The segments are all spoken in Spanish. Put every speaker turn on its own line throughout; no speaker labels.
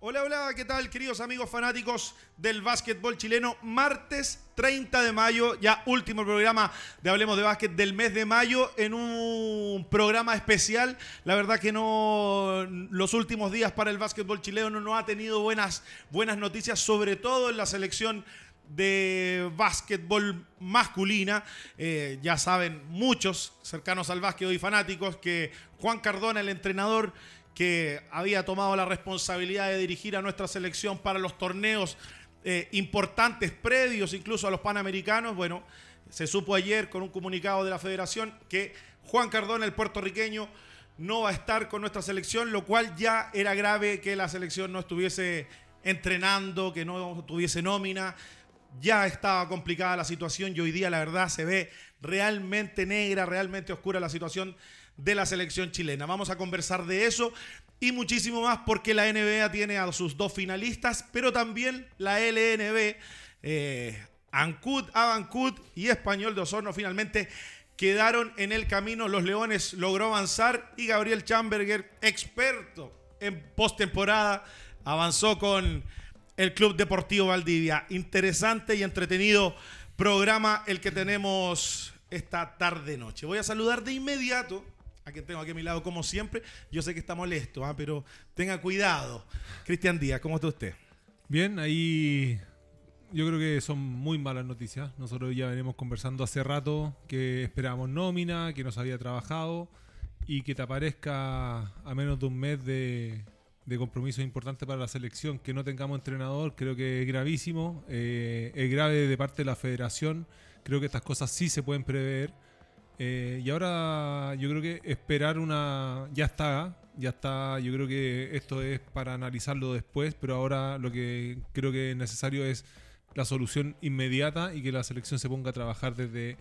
Hola, hola, ¿qué tal, queridos amigos fanáticos del básquetbol chileno? Martes 30 de mayo, ya último programa de Hablemos de Básquet del mes de mayo, en un programa especial. La verdad que no, los últimos días para el básquetbol chileno no ha tenido buenas, buenas noticias, sobre todo en la selección de básquetbol masculina. Eh, ya saben muchos cercanos al básquet y fanáticos que Juan Cardona, el entrenador, que había tomado la responsabilidad de dirigir a nuestra selección para los torneos eh, importantes previos incluso a los Panamericanos. Bueno, se supo ayer con un comunicado de la federación que Juan Cardona, el puertorriqueño, no va a estar con nuestra selección, lo cual ya era grave que la selección no estuviese entrenando, que no tuviese nómina. Ya estaba complicada la situación y hoy día la verdad se ve realmente negra, realmente oscura la situación de la selección chilena. Vamos a conversar de eso y muchísimo más porque la NBA tiene a sus dos finalistas, pero también la LNB, eh, Avancud y Español de Osorno finalmente quedaron en el camino. Los Leones logró avanzar y Gabriel Chamberger, experto en postemporada, avanzó con el Club Deportivo Valdivia. Interesante y entretenido programa el que tenemos esta tarde-noche. Voy a saludar de inmediato a quien tengo aquí a mi lado, como siempre. Yo sé que está molesto, ¿ah? pero tenga cuidado. Cristian Díaz, ¿cómo está usted?
Bien, ahí yo creo que son muy malas noticias. Nosotros ya venimos conversando hace rato que esperábamos nómina, que nos había trabajado y que te aparezca a menos de un mes de, de compromiso importante para la selección, que no tengamos entrenador, creo que es gravísimo, eh, es grave de parte de la federación, creo que estas cosas sí se pueden prever eh, y ahora yo creo que esperar una... Ya está, ya está, yo creo que esto es para analizarlo después, pero ahora lo que creo que es necesario es la solución inmediata y que la selección se ponga a trabajar desde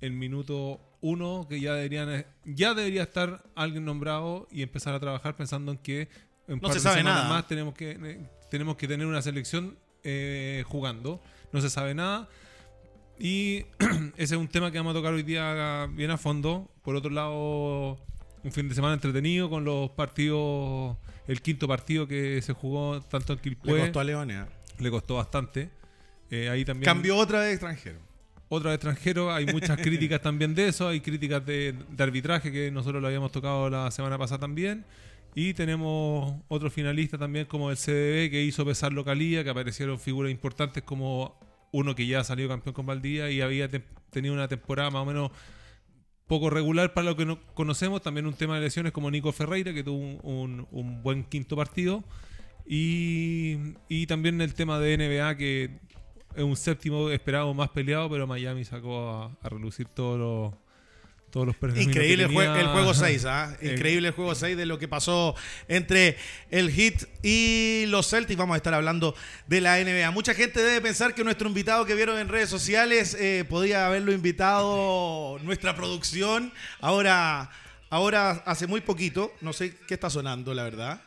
el minuto uno, que ya deberían ya debería estar alguien nombrado y empezar a trabajar pensando en que en
no se sabe nada.
más tenemos que eh, tenemos que tener una selección eh, jugando. No se sabe nada. Y ese es un tema que vamos a tocar hoy día bien a fondo. Por otro lado, un fin de semana entretenido con los partidos, el quinto partido que se jugó tanto en Quilpué.
Le costó a Leones. ¿eh?
Le costó bastante. Eh, ahí también
Cambió otra vez extranjero.
Otra vez extranjero, hay muchas críticas también de eso, hay críticas de, arbitraje que nosotros lo habíamos tocado la semana pasada también. Y tenemos otro finalista también como el CDB que hizo pesar localía, que aparecieron figuras importantes como uno que ya ha salido campeón con Valdía y había tenido una temporada más o menos poco regular para lo que no conocemos. También un tema de lesiones como Nico Ferreira, que tuvo un, buen quinto partido. Y, y, también el tema de NBA, que es un séptimo esperado más peleado, pero Miami sacó a, a relucir todos los
Increíble el, juego 6, ¿ah? Increíble el juego 6 de lo que pasó entre el Heat y los Celtics. Vamos a estar hablando de la NBA. Mucha gente debe pensar que nuestro invitado que vieron en redes sociales eh, podía haberlo invitado nuestra producción. Ahora, ahora hace muy poquito, no sé qué está sonando, la verdad.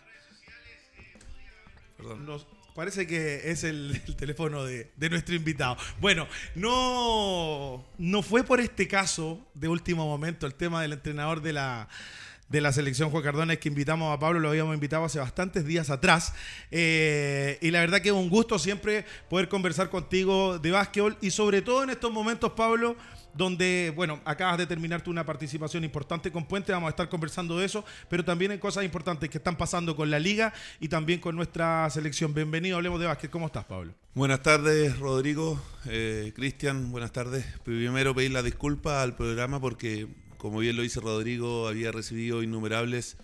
Perdón. Parece que es el, teléfono de, nuestro invitado. Bueno, no, no fue por este caso de último momento el tema del entrenador de la, de la selección Juan Cardona es que invitamos a Pablo, lo habíamos invitado hace bastantes días atrás. Eh, y la verdad que es un gusto siempre poder conversar contigo de básquetbol y sobre todo en estos momentos, Pablo, donde, bueno, acabas de terminar tú una participación importante con Puente, vamos a estar conversando de eso, pero también hay cosas importantes que están pasando con la liga y también con nuestra selección. Bienvenido, hablemos de básquet. ¿Cómo estás, Pablo?
Buenas tardes, Rodrigo, eh, Cristian, buenas tardes. Primero pedir la disculpa al programa porque, como bien lo dice Rodrigo, había recibido innumerables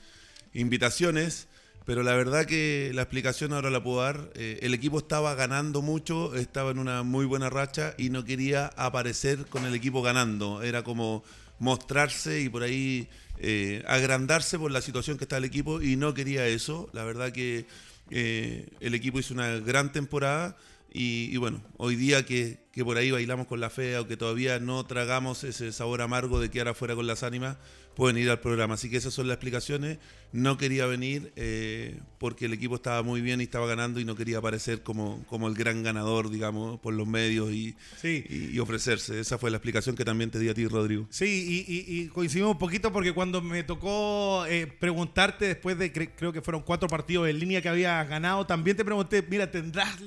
invitaciones pero la verdad que la explicación ahora la puedo dar. Eh, el equipo estaba ganando mucho, estaba en una muy buena racha y no quería aparecer con el equipo ganando. Era como mostrarse y por ahí eh, agrandarse por la situación que está el equipo y no quería eso. La verdad que eh, el equipo hizo una gran temporada Y, y bueno, hoy día que, que por ahí bailamos con la fea o que todavía no tragamos ese sabor amargo de quedar afuera con las ánimas, pueden ir al programa. Así que esas son las explicaciones. No quería venir eh, porque el equipo estaba muy bien y estaba ganando y no quería aparecer como, como el gran ganador, digamos, por los medios y,
Sí.
y, y ofrecerse. Esa fue la explicación que también te di a ti, Rodrigo.
Sí, y, coincidimos un poquito porque cuando me tocó eh, preguntarte después de, cre- creo que fueron cuatro partidos en línea que había ganado, también te pregunté, mira, ¿tendrás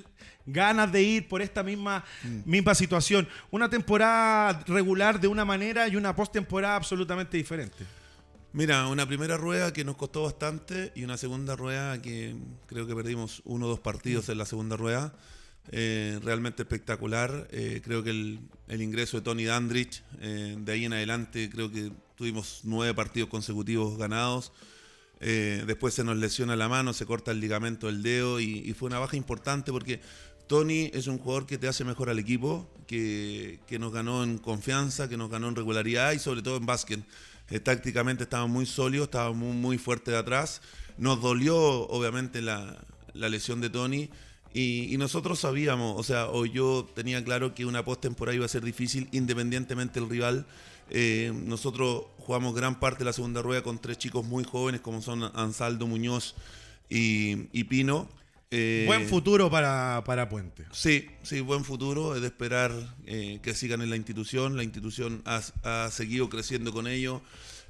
ganas de ir por esta misma, misma situación? Una temporada regular de una manera y una postemporada absolutamente diferente.
Mira, una primera rueda que nos costó bastante y una segunda rueda que creo que perdimos uno o dos partidos en la segunda rueda. Eh, realmente espectacular. Eh, creo que el, el ingreso de Tony Dandrich, eh, de ahí en adelante, creo que tuvimos nueve partidos consecutivos ganados. Después se nos lesiona la mano, se corta el ligamento del dedo y, y fue una baja importante porque Tony es un jugador que te hace mejor al equipo, que, que nos ganó en confianza, que nos ganó en regularidad y sobre todo en básquet. Eh, tácticamente estaba muy sólido, estaba muy, muy fuerte de atrás. Nos dolió obviamente la, la lesión de Tony y, nosotros sabíamos, o sea, o yo tenía claro que una postemporada iba a ser difícil independientemente del rival. Eh, nosotros jugamos gran parte de la segunda rueda con tres chicos muy jóvenes como son Ansaldo Muñoz y Pino. Eh,
Buen futuro para, para Puente.
Sí, sí, buen futuro. Es de esperar eh, que sigan en la institución. La institución ha, ha seguido creciendo con ellos.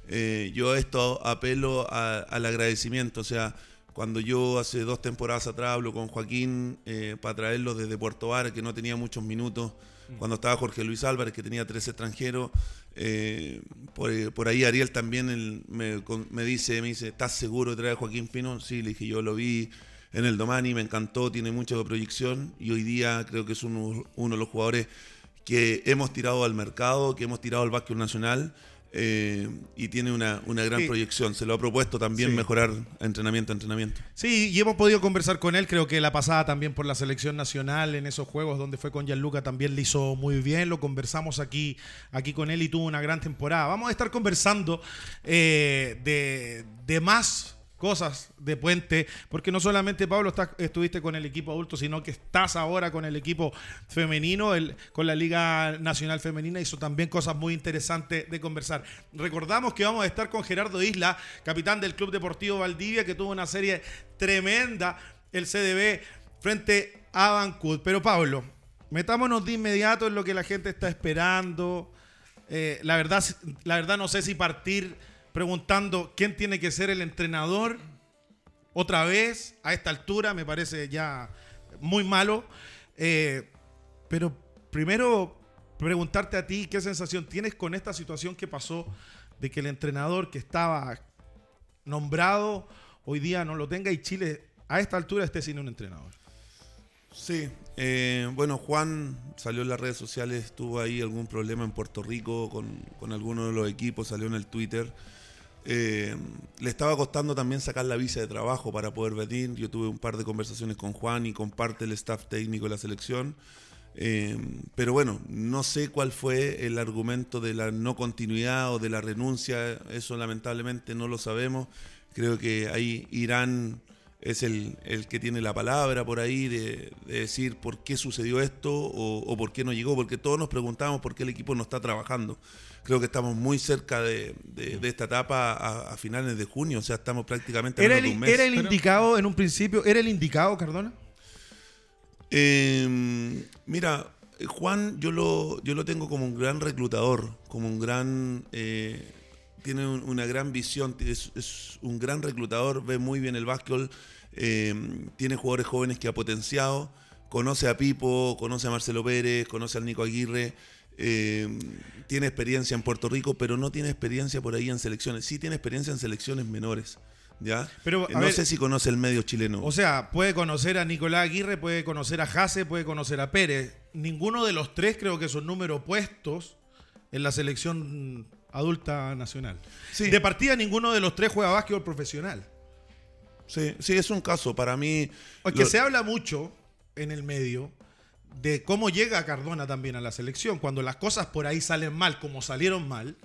Eh, yo a esto apelo a- al agradecimiento. O sea, cuando yo hace dos temporadas atrás hablo con Joaquín eh, para traerlo desde Puerto Vara, que no tenía muchos minutos, cuando estaba Jorge Luis Álvarez, que tenía tres extranjeros, eh, por, por ahí Ariel también él me, con- me dice, me dice, ¿estás seguro de traer a Joaquín Pino? Sí, le dije, yo lo vi en el Domani, me encantó, tiene mucha proyección y hoy día creo que es uno, uno de los jugadores que hemos tirado al mercado, que hemos tirado al básquet nacional eh, y tiene una, una gran
Sí.
proyección. Se lo ha propuesto también
Sí.
mejorar entrenamiento a entrenamiento.
Sí, y hemos podido conversar con él, creo que la pasada también por la selección nacional en esos juegos donde fue con Gianluca también le hizo muy bien, lo conversamos aquí, aquí con él y tuvo una gran temporada. Vamos a estar conversando eh, de, de más cosas de Puente, porque no solamente Pablo estás- estuviste con el equipo adulto, sino que estás ahora con el equipo femenino, con la Liga Nacional Femenina, hizo también cosas muy interesantes de conversar. Recordamos que vamos a estar con Gerardo Isla, capitán del Club Deportivo Valdivia, que tuvo una serie tremenda, el CDB, frente a Bancud. Pero Pablo, metámonos de inmediato en lo que la gente está esperando. Eh, la, verdad, la verdad no sé si partir preguntando quién tiene que ser el entrenador otra vez a esta altura, me parece ya muy malo. Eh, pero primero preguntarte a ti qué sensación tienes con esta situación que pasó de que el entrenador que estaba nombrado hoy día no lo tenga y Chile a esta altura esté sin un entrenador.
Sí, eh, bueno, Juan salió en las redes sociales, tuvo ahí algún problema en Puerto Rico con, con alguno de los equipos, salió en el Twitter. Eh, le estaba costando también sacar la visa de trabajo para poder venir. Yo tuve un par de conversaciones con Juan y con parte del staff técnico de la selección. Eh, pero bueno, no sé cuál fue el argumento de la no continuidad o de la renuncia. Eso lamentablemente no lo sabemos. Creo que ahí Irán es el, el que tiene la palabra por ahí de, de decir por qué sucedió esto o, o por qué no llegó, porque todos nos preguntamos por qué el equipo no está trabajando. Creo que estamos muy cerca de, de- de esta etapa a, a finales de junio, o sea, estamos prácticamente a
¿Era
menos
el,
de un mes.
era el indicado en un principio? ¿Era el indicado, Cardona?
Eh, mira, Juan yo lo, yo lo tengo como un gran reclutador, como un gran... eh, tiene un- una gran visión, es, es un gran reclutador, ve muy bien el básquetbol, eh, tiene jugadores jóvenes que ha potenciado, conoce a Pipo, conoce a Marcelo Pérez, conoce al Nico Aguirre, eh, tiene experiencia en Puerto Rico, pero no tiene experiencia por ahí en selecciones, sí tiene experiencia en selecciones menores. ¿Ya?
Pero,
Eh, no
ver,
sé si conoce el medio chileno.
O sea, puede conocer a Nicolás Aguirre, puede conocer a Jase, puede conocer a Pérez. Ninguno de los tres creo que son números puestos en la selección adulta nacional.
Sí.
De partida, ninguno de los tres juega básquetbol profesional.
Sí, sí, es un caso. Para mí.
Porque
lo-
se habla mucho en el medio de cómo llega Cardona también a la selección. Cuando las cosas por ahí salen mal, como salieron mal,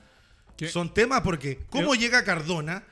¿Qué?
son temas porque cómo llega Cardona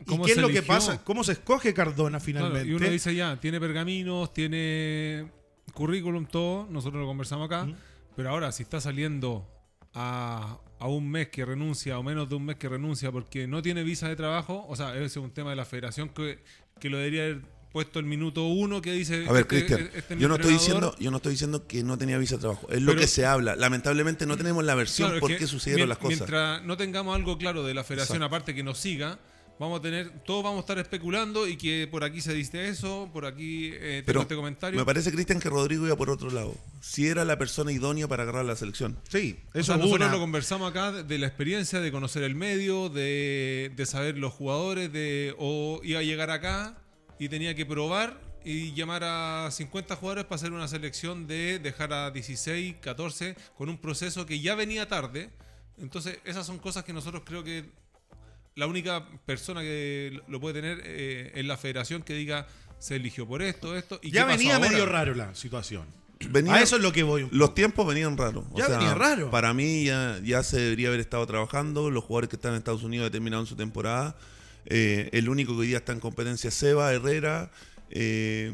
y
¿Cómo
qué es lo que pasa, cómo se escoge Cardona
Claro,
finalmente.
y uno dice ya, tiene pergaminos, tiene currículum, todo, nosotros lo conversamos acá, pero ahora si está saliendo a, a un mes que renuncia o menos de un mes que renuncia porque no tiene visa de trabajo, o sea, ese es un tema de la federación que, que lo debería haber puesto el minuto uno que dice...
A ver,
este-
Cristian,
este es mi
yo no estoy diciendo, yo no estoy diciendo que no tenía visa de trabajo. Es lo que se habla. Lamentablemente no tenemos la versión
Claro,
por qué sucedieron las cosas.
Mientras no tengamos algo claro de la federación,
Exacto.
aparte que nos siga, vamos a tener, todos vamos a estar especulando y que por aquí se dice eso, por aquí eh, tengo
Pero
este comentario.
me parece, Cristian, que Rodrigo iba por otro lado. Si era la persona idónea para agarrar la selección.
Sí,
O
eso
sea,
es
nosotros
una.
lo conversamos acá de, de la experiencia, de conocer el medio, de, de saber los jugadores, de o iba a llegar acá y tenía que probar y llamar a 50 jugadores para hacer una selección de dejar a 16, 14, con un proceso que ya venía tarde. Entonces, esas son cosas que nosotros creo que la única persona que lo puede tener eh, es la federación que diga se eligió por esto, esto. ¿y
ya
qué pasó
venía
ahora?
medio raro la situación.
Venía-
a eso es lo que voy.
Los tiempos venían raros. O
Ya venía raro.
Para mí ya, ya se debería haber estado trabajando. Los jugadores que están en Estados Unidos ya terminaron su temporada. Eh, el único que hoy día está en competencia es Seba Herrera. Eh,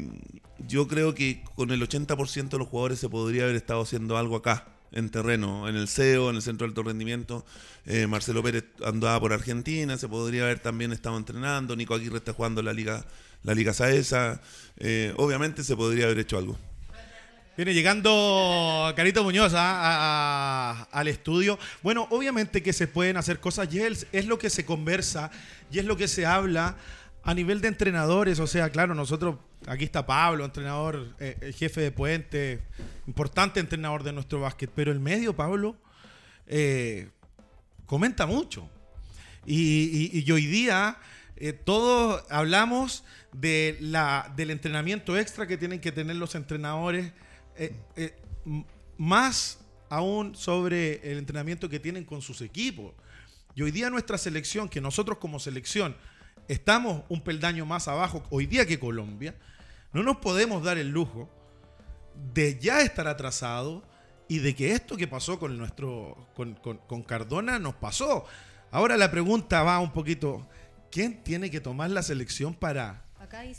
yo creo que con el 80% de los jugadores se podría haber estado haciendo algo acá, en terreno, en el CEO, en el Centro de Alto Rendimiento. Eh, Marcelo Pérez andaba por Argentina, se podría haber también estado entrenando. Nico Aguirre está jugando la Liga, la Liga Saesa. Eh, obviamente se podría haber hecho algo.
Viene llegando Carito Muñoz ah, a- al estudio. Bueno, obviamente que se pueden hacer cosas y es, lo que se conversa y es lo que se habla a nivel de entrenadores. O sea, claro, nosotros, aquí está Pablo, entrenador, eh, eh, jefe de puente, importante entrenador de nuestro básquet, pero el medio, Pablo, eh, comenta mucho. Y, hoy día todos hablamos de la, del entrenamiento extra que tienen que tener los entrenadores, eh, eh, más aún sobre el entrenamiento que tienen con sus equipos. Y hoy día nuestra selección, que nosotros como selección estamos un peldaño más abajo hoy día que Colombia, no nos podemos dar el lujo de ya estar atrasado y de que esto que pasó con nuestro con, con- con Cardona nos pasó. Ahora la pregunta va un poquito, ¿quién tiene que tomar la selección para,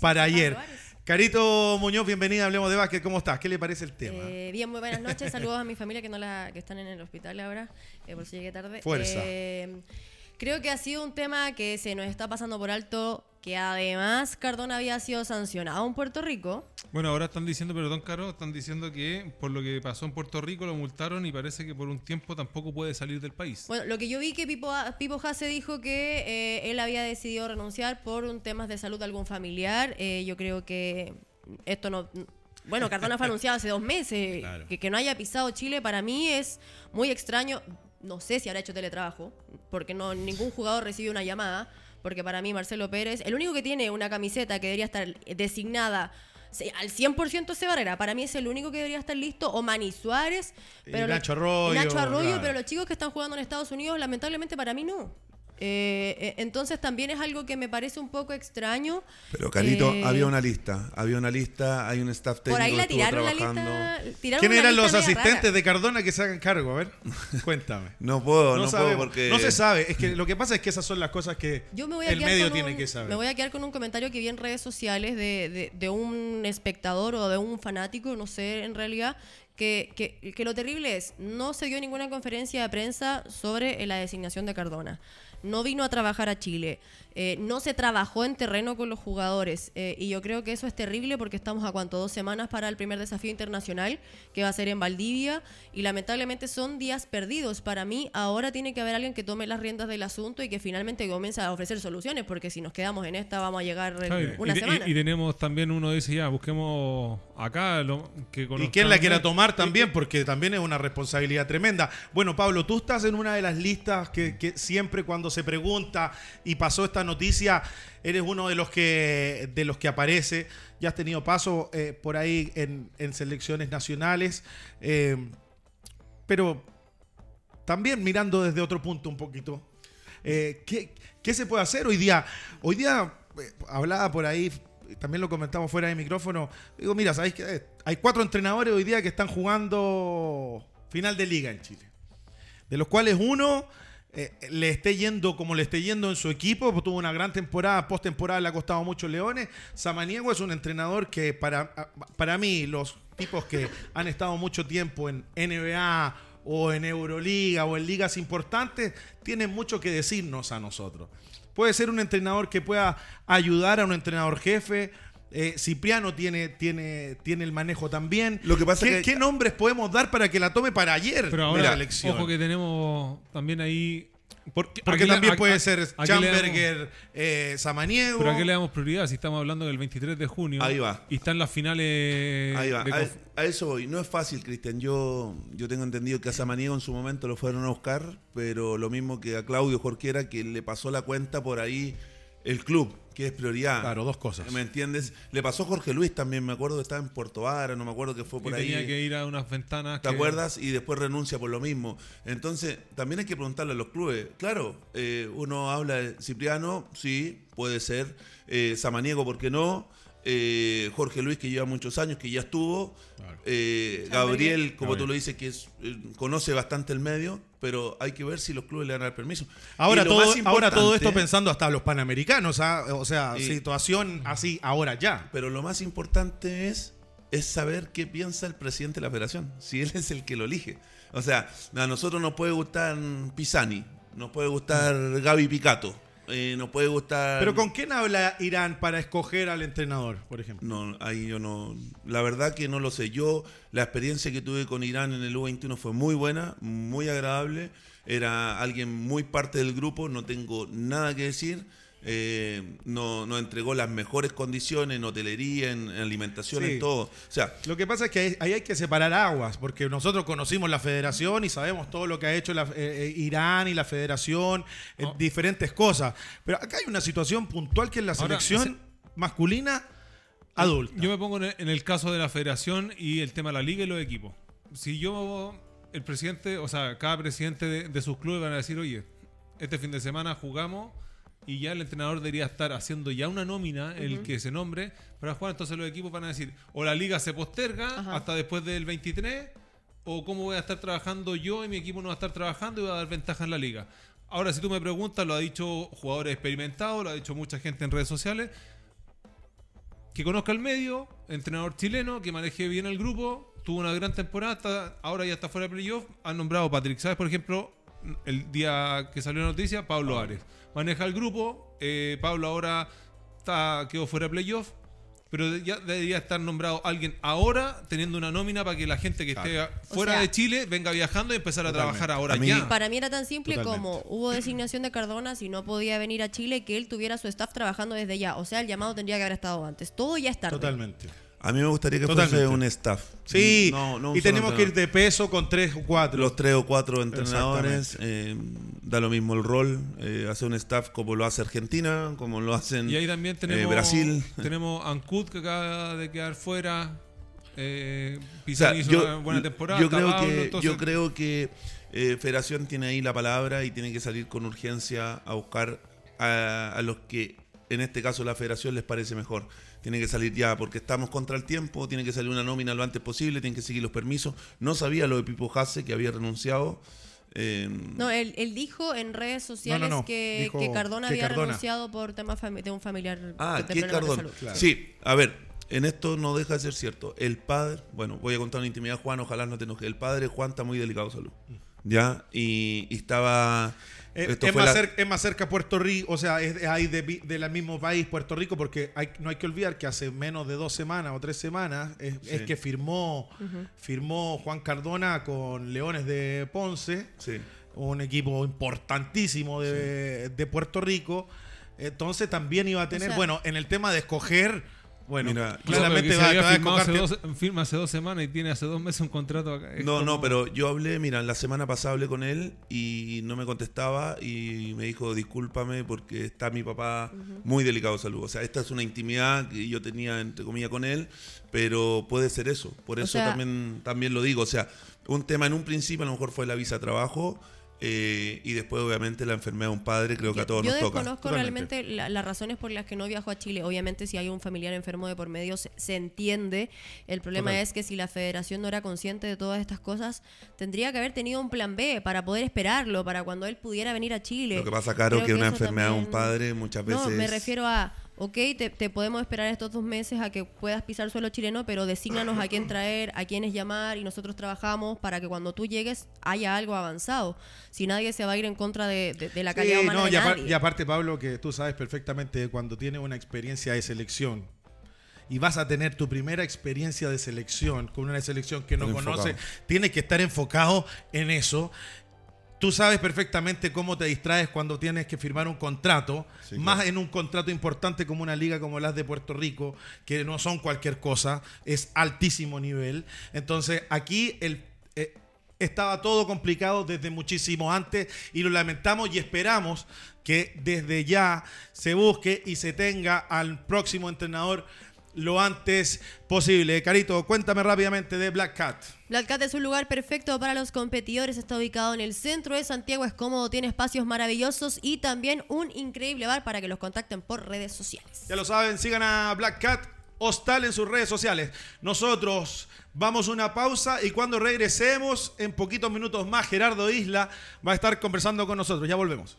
para ayer? Carito Muñoz, bienvenida, hablemos de básquet, ¿cómo estás? ¿Qué le parece el tema?
Eh, bien, muy buenas noches. Saludos a mi familia que no la, que están en el hospital ahora, eh, por si llegué tarde.
Fuerza.
Eh, creo que ha sido un tema que se nos está pasando por alto, que además Cardona había sido sancionado en Puerto Rico.
Bueno, ahora están diciendo, perdón, Caro, están diciendo que por lo que pasó en Puerto Rico lo multaron y parece que por un tiempo tampoco puede salir del país.
Bueno, lo que yo vi que Pipo, Pipo dijo que eh, él había decidido renunciar por un temas de salud de algún familiar. Eh, yo creo que esto no... Bueno, Cardona fue anunciado hace dos meses.
Claro.
Que, que no haya pisado Chile para mí es muy extraño. No sé si habrá hecho teletrabajo, porque no ningún jugador recibe una llamada. Porque para mí Marcelo Pérez, el único que tiene una camiseta que debería estar designada se- al 100% es Barrera. Para mí es el único que debería estar listo. O Manny Suárez. Pero
Nacho Arroyo,
Nacho Arroyo,
claro.
pero los chicos que están jugando en Estados Unidos, lamentablemente para mí no. Eh, eh, entonces también es algo que me parece un poco extraño.
Pero Carito,
Eh,
había una lista, había una lista, hay un staff técnico
Por ahí
que
la
estuvo
tiraron la
trabajando.
lista. tiraron
¿Quién eran los asistentes
rara.
de Cardona que se hagan cargo? A ver, cuéntame.
No puedo, no,
sabemos.
puedo porque
No se sabe. Es que lo que pasa es que esas son las cosas que
Yo me voy a
el
quedar
medio
con
tiene
un-
que saber.
Me voy a quedar con un comentario que vi en redes sociales de, de- de un espectador o de un fanático, no sé en realidad, que, que- que lo terrible es, no se dio ninguna conferencia de prensa sobre la designación de Cardona. No vino a trabajar a Chile. Eh, no se trabajó en terreno con los jugadores. eh, y yo creo que eso es terrible porque estamos a cuánto, dos semanas para el primer desafío internacional que va a ser en Valdivia. Y lamentablemente son días perdidos. Para mí ahora tiene que haber alguien que tome las riendas del asunto y que finalmente comience a ofrecer soluciones. Porque si nos quedamos en esta vamos a llegar en
Claro,
una
y,
semana.
y tenemos también uno dice ya, busquemos acá lo que
Y quién la quiera tomar también, porque también es una responsabilidad tremenda. Bueno, Pablo, tú estás en una de las listas que, que siempre cuando se pregunta y pasó esta noticia, eres uno de los que, de los que aparece. Ya has tenido paso eh, por ahí en, selecciones nacionales. eh, pero también mirando desde otro punto un poquito. eh, ¿qué, qué se puede hacer hoy día? Hoy día hablaba por ahí, también lo comentamos fuera de micrófono. Digo, mira, ¿sabéis qué? Hay cuatro entrenadores hoy día que están jugando final de liga en Chile. De los cuales uno eh, le esté yendo como le esté yendo en su equipo, pues tuvo una gran temporada, postemporada le ha costado mucho Leones. Samaniego es un entrenador que para, para mí, los tipos que han estado mucho tiempo en NBA o en Euroliga o en ligas importantes, tienen mucho que decirnos a nosotros. Puede ser un entrenador que pueda ayudar a un entrenador jefe. Eh, Cipriano tiene, tiene, tiene el manejo también.
Lo que pasa
¿Qué,
que-
qué nombres podemos dar para que la tome para ayer
Pero ahora,
la selección?
ojo que tenemos también ahí.
porque
¿a
porque
qué le-
también
a-
puede
a-
ser
damos-
Chamberger, eh, Samaniego.
Pero a qué le damos prioridad si estamos hablando del 23 de junio.
Ahí va.
Y están las finales.
Ahí va,
de
a,
conf-
a eso voy. No es fácil, Cristian. Yo, yo tengo entendido que a Samaniego en su momento lo fueron a buscar, pero lo mismo que a Claudio Jorquera, que le pasó la cuenta por ahí el club, que es prioridad.
Claro, dos cosas.
¿Me entiendes? Le pasó a Jorge Luis también, me acuerdo que estaba en Puerto Vara, no me acuerdo que fue
y
por ahí.
tenía que ir a unas ventanas.
¿Te
que-
acuerdas? Y después renuncia por lo mismo. Entonces, también hay que preguntarle a los clubes. Claro, eh, uno habla de Cipriano, sí, puede ser. Eh, Samaniego, ¿por qué no? Eh, Jorge Luis, que lleva muchos años, que ya estuvo. Eh, Gabriel, como tú lo dices, que es, eh, conoce bastante el medio, pero hay que ver si los clubes le dan el permiso.
Ahora todo, ahora todo esto pensando hasta los panamericanos, ¿ah? o sea,
Y-
situación así, ahora ya.
Pero lo más importante es, es saber qué piensa el presidente de la federación, si él es el que lo elige. O sea, a nosotros nos puede gustar Pisani, nos puede gustar Gaby Picato, eh, nos puede gustar...
Pero ¿con quién habla Irán para escoger al entrenador, por ejemplo?
No, ahí yo no... La verdad que no lo sé. Yo, la experiencia que tuve con Irán en el U21 fue muy buena, muy agradable. Era alguien muy parte del grupo, no tengo nada que decir. Eh, no- entregó las mejores condiciones en hotelería, en, en alimentación,
Sí.
en todo. O sea,
Lo que pasa es que ahí- ahí hay que separar aguas, porque nosotros conocimos la federación y sabemos todo lo que ha hecho la, eh, eh, Irán y la federación, eh,
Oh.
diferentes cosas. Pero acá hay una situación puntual que es la
Ahora,
selección masculina adulta.
Yo me pongo en el, en el caso de la federación y el tema de la liga y los equipos. Si yo, el presidente, o sea, cada presidente de, de sus clubes van a decir, oye, este fin de semana jugamos y ya el entrenador debería estar haciendo ya una nómina, el que se nombre, para jugar. Entonces los equipos van a decir, o la liga se posterga
Ajá.
hasta después del 23, o cómo voy a estar trabajando yo y mi equipo no va a estar trabajando y va a dar ventaja en la liga. Ahora, si tú me preguntas, lo ha dicho jugadores experimentados, lo ha dicho mucha gente en redes sociales, que conozca el medio, entrenador chileno, que maneje bien el grupo, tuvo una gran temporada, ahora ya está fuera de playoff, han nombrado Patrick, ¿sabes? Por ejemplo, el día que salió la noticia, Pablo Ares. Maneja el grupo, eh, Pablo ahora está, quedó fuera de playoff, pero ya debería estar nombrado alguien ahora, teniendo una nómina para que la gente que esté fuera
sea-
de Chile venga viajando y empezar a
Totalmente.
trabajar ahora
mí-
ya.
Para mí era tan simple
Totalmente.
como hubo designación de Cardona si no podía venir a Chile que él tuviera su staff trabajando desde ya. O sea, el llamado tendría que haber estado antes. Todo ya es tarde.
Totalmente.
A mí me gustaría que
Totalmente.
fuese un staff.
Sí,
No- no un
y tenemos que ir de peso con tres o cuatro.
Los tres o cuatro entrenadores, eh, da lo mismo el rol, eh, hacer un staff como lo hace Argentina, como lo hacen
Y ahí también tenemos
eh, Brasil.
tenemos Ancud que acaba de quedar fuera. Eh,
O sea,
Pizarro hizo
yo,
una buena temporada.
yo creo
Pablo,
que,
entonces-
yo creo que eh, Federación tiene ahí la palabra y tiene que salir con urgencia a buscar a, a los que en este caso la Federación les parece mejor. Tiene que salir ya porque estamos contra el tiempo, tiene que salir una nómina lo antes posible, tienen que seguir los permisos. No sabía lo de Pipo Hasse que había renunciado. eh,
No, él, él dijo en redes sociales
no,
que,
dijo
que Cardona
que
había
Cardona.
renunciado por tema fami- de un familiar
Ah,
salud.
Claro.
Sí, a ver, en esto no deja de ser cierto. El padre, bueno, voy a contar una intimidad, Juan, ojalá no te enojes. El padre Juan está muy delicado de salud. ¿Ya? Y, y estaba.
Eh,
esto
es,
fue
más
la-
cer- es más cerca Puerto Rico, o sea, es ahí de del mismo país, Puerto Rico, porque hay- no hay que olvidar que hace menos de dos semanas o tres semanas es, es que firmó, firmó Juan Cardona con Leones de Ponce,
Sí.
un equipo importantísimo de, de Puerto Rico. Entonces también iba a tener,
sea-
bueno, en el tema de escoger, bueno,
Mira,
claramente va,
se
va
había
a
firmado hace dos, firma hace dos semanas y tiene hace dos meses un contrato acá. Es
No, no, pero yo hablé, mira, la semana pasada hablé con él y no me contestaba y me dijo, discúlpame porque está mi papá muy delicado de salud. O sea, esta es una intimidad que yo tenía, entre comillas, con él, pero puede ser eso. Por
O
eso
sea-
también, también lo digo. O sea, un tema en un principio a lo mejor fue la visa de trabajo eh, y después obviamente la enfermedad de un padre, creo que a todos
yo
nos toca.
desconozco
Totalmente.
realmente la- las razones por las que no viajó a Chile. Obviamente, si hay un familiar enfermo de por medio, se, se entiende. El problema
Total.
es que si la federación no era consciente de todas estas cosas, tendría que haber tenido un plan B para poder esperarlo, para cuando él pudiera venir a Chile.
Lo que pasa, Caro,
Creo
que una enfermedad de un padre muchas veces...
No, me refiero a ok, te, te podemos esperar estos dos meses a que puedas pisar suelo chileno, pero designanos a quién traer, a quiénes llamar y nosotros trabajamos para que cuando tú llegues haya algo avanzado. Si nadie se va a ir en contra de, de- de la calidad
Sí,
humana
no,
de
y,
nadie.
y aparte, Pablo, que tú sabes perfectamente cuando tienes una experiencia de selección y vas a tener tu primera experiencia de selección con una selección que no
Pero
conoce,
enfocado.
tienes que estar enfocado en eso. Tú sabes perfectamente cómo te distraes cuando tienes que firmar un contrato,
Sí,
más
claro.
en un contrato importante como una liga como las de Puerto Rico, que no son cualquier cosa, es altísimo nivel. Entonces, aquí el, eh, estaba todo complicado desde muchísimo antes y lo lamentamos y esperamos que desde ya se busque y se tenga al próximo entrenador lo antes posible. Carito, cuéntame rápidamente de Black Cat.
Black Cat es un lugar perfecto para los competidores. Está ubicado en el centro de Santiago. Es cómodo, tiene espacios maravillosos y también un increíble bar para que los contacten por redes sociales.
Ya lo saben, sigan a Black Cat Hostal en sus redes sociales. Nosotros vamos a una pausa y cuando regresemos, en poquitos minutos más, Gerardo Isla va a estar conversando con nosotros. Ya volvemos.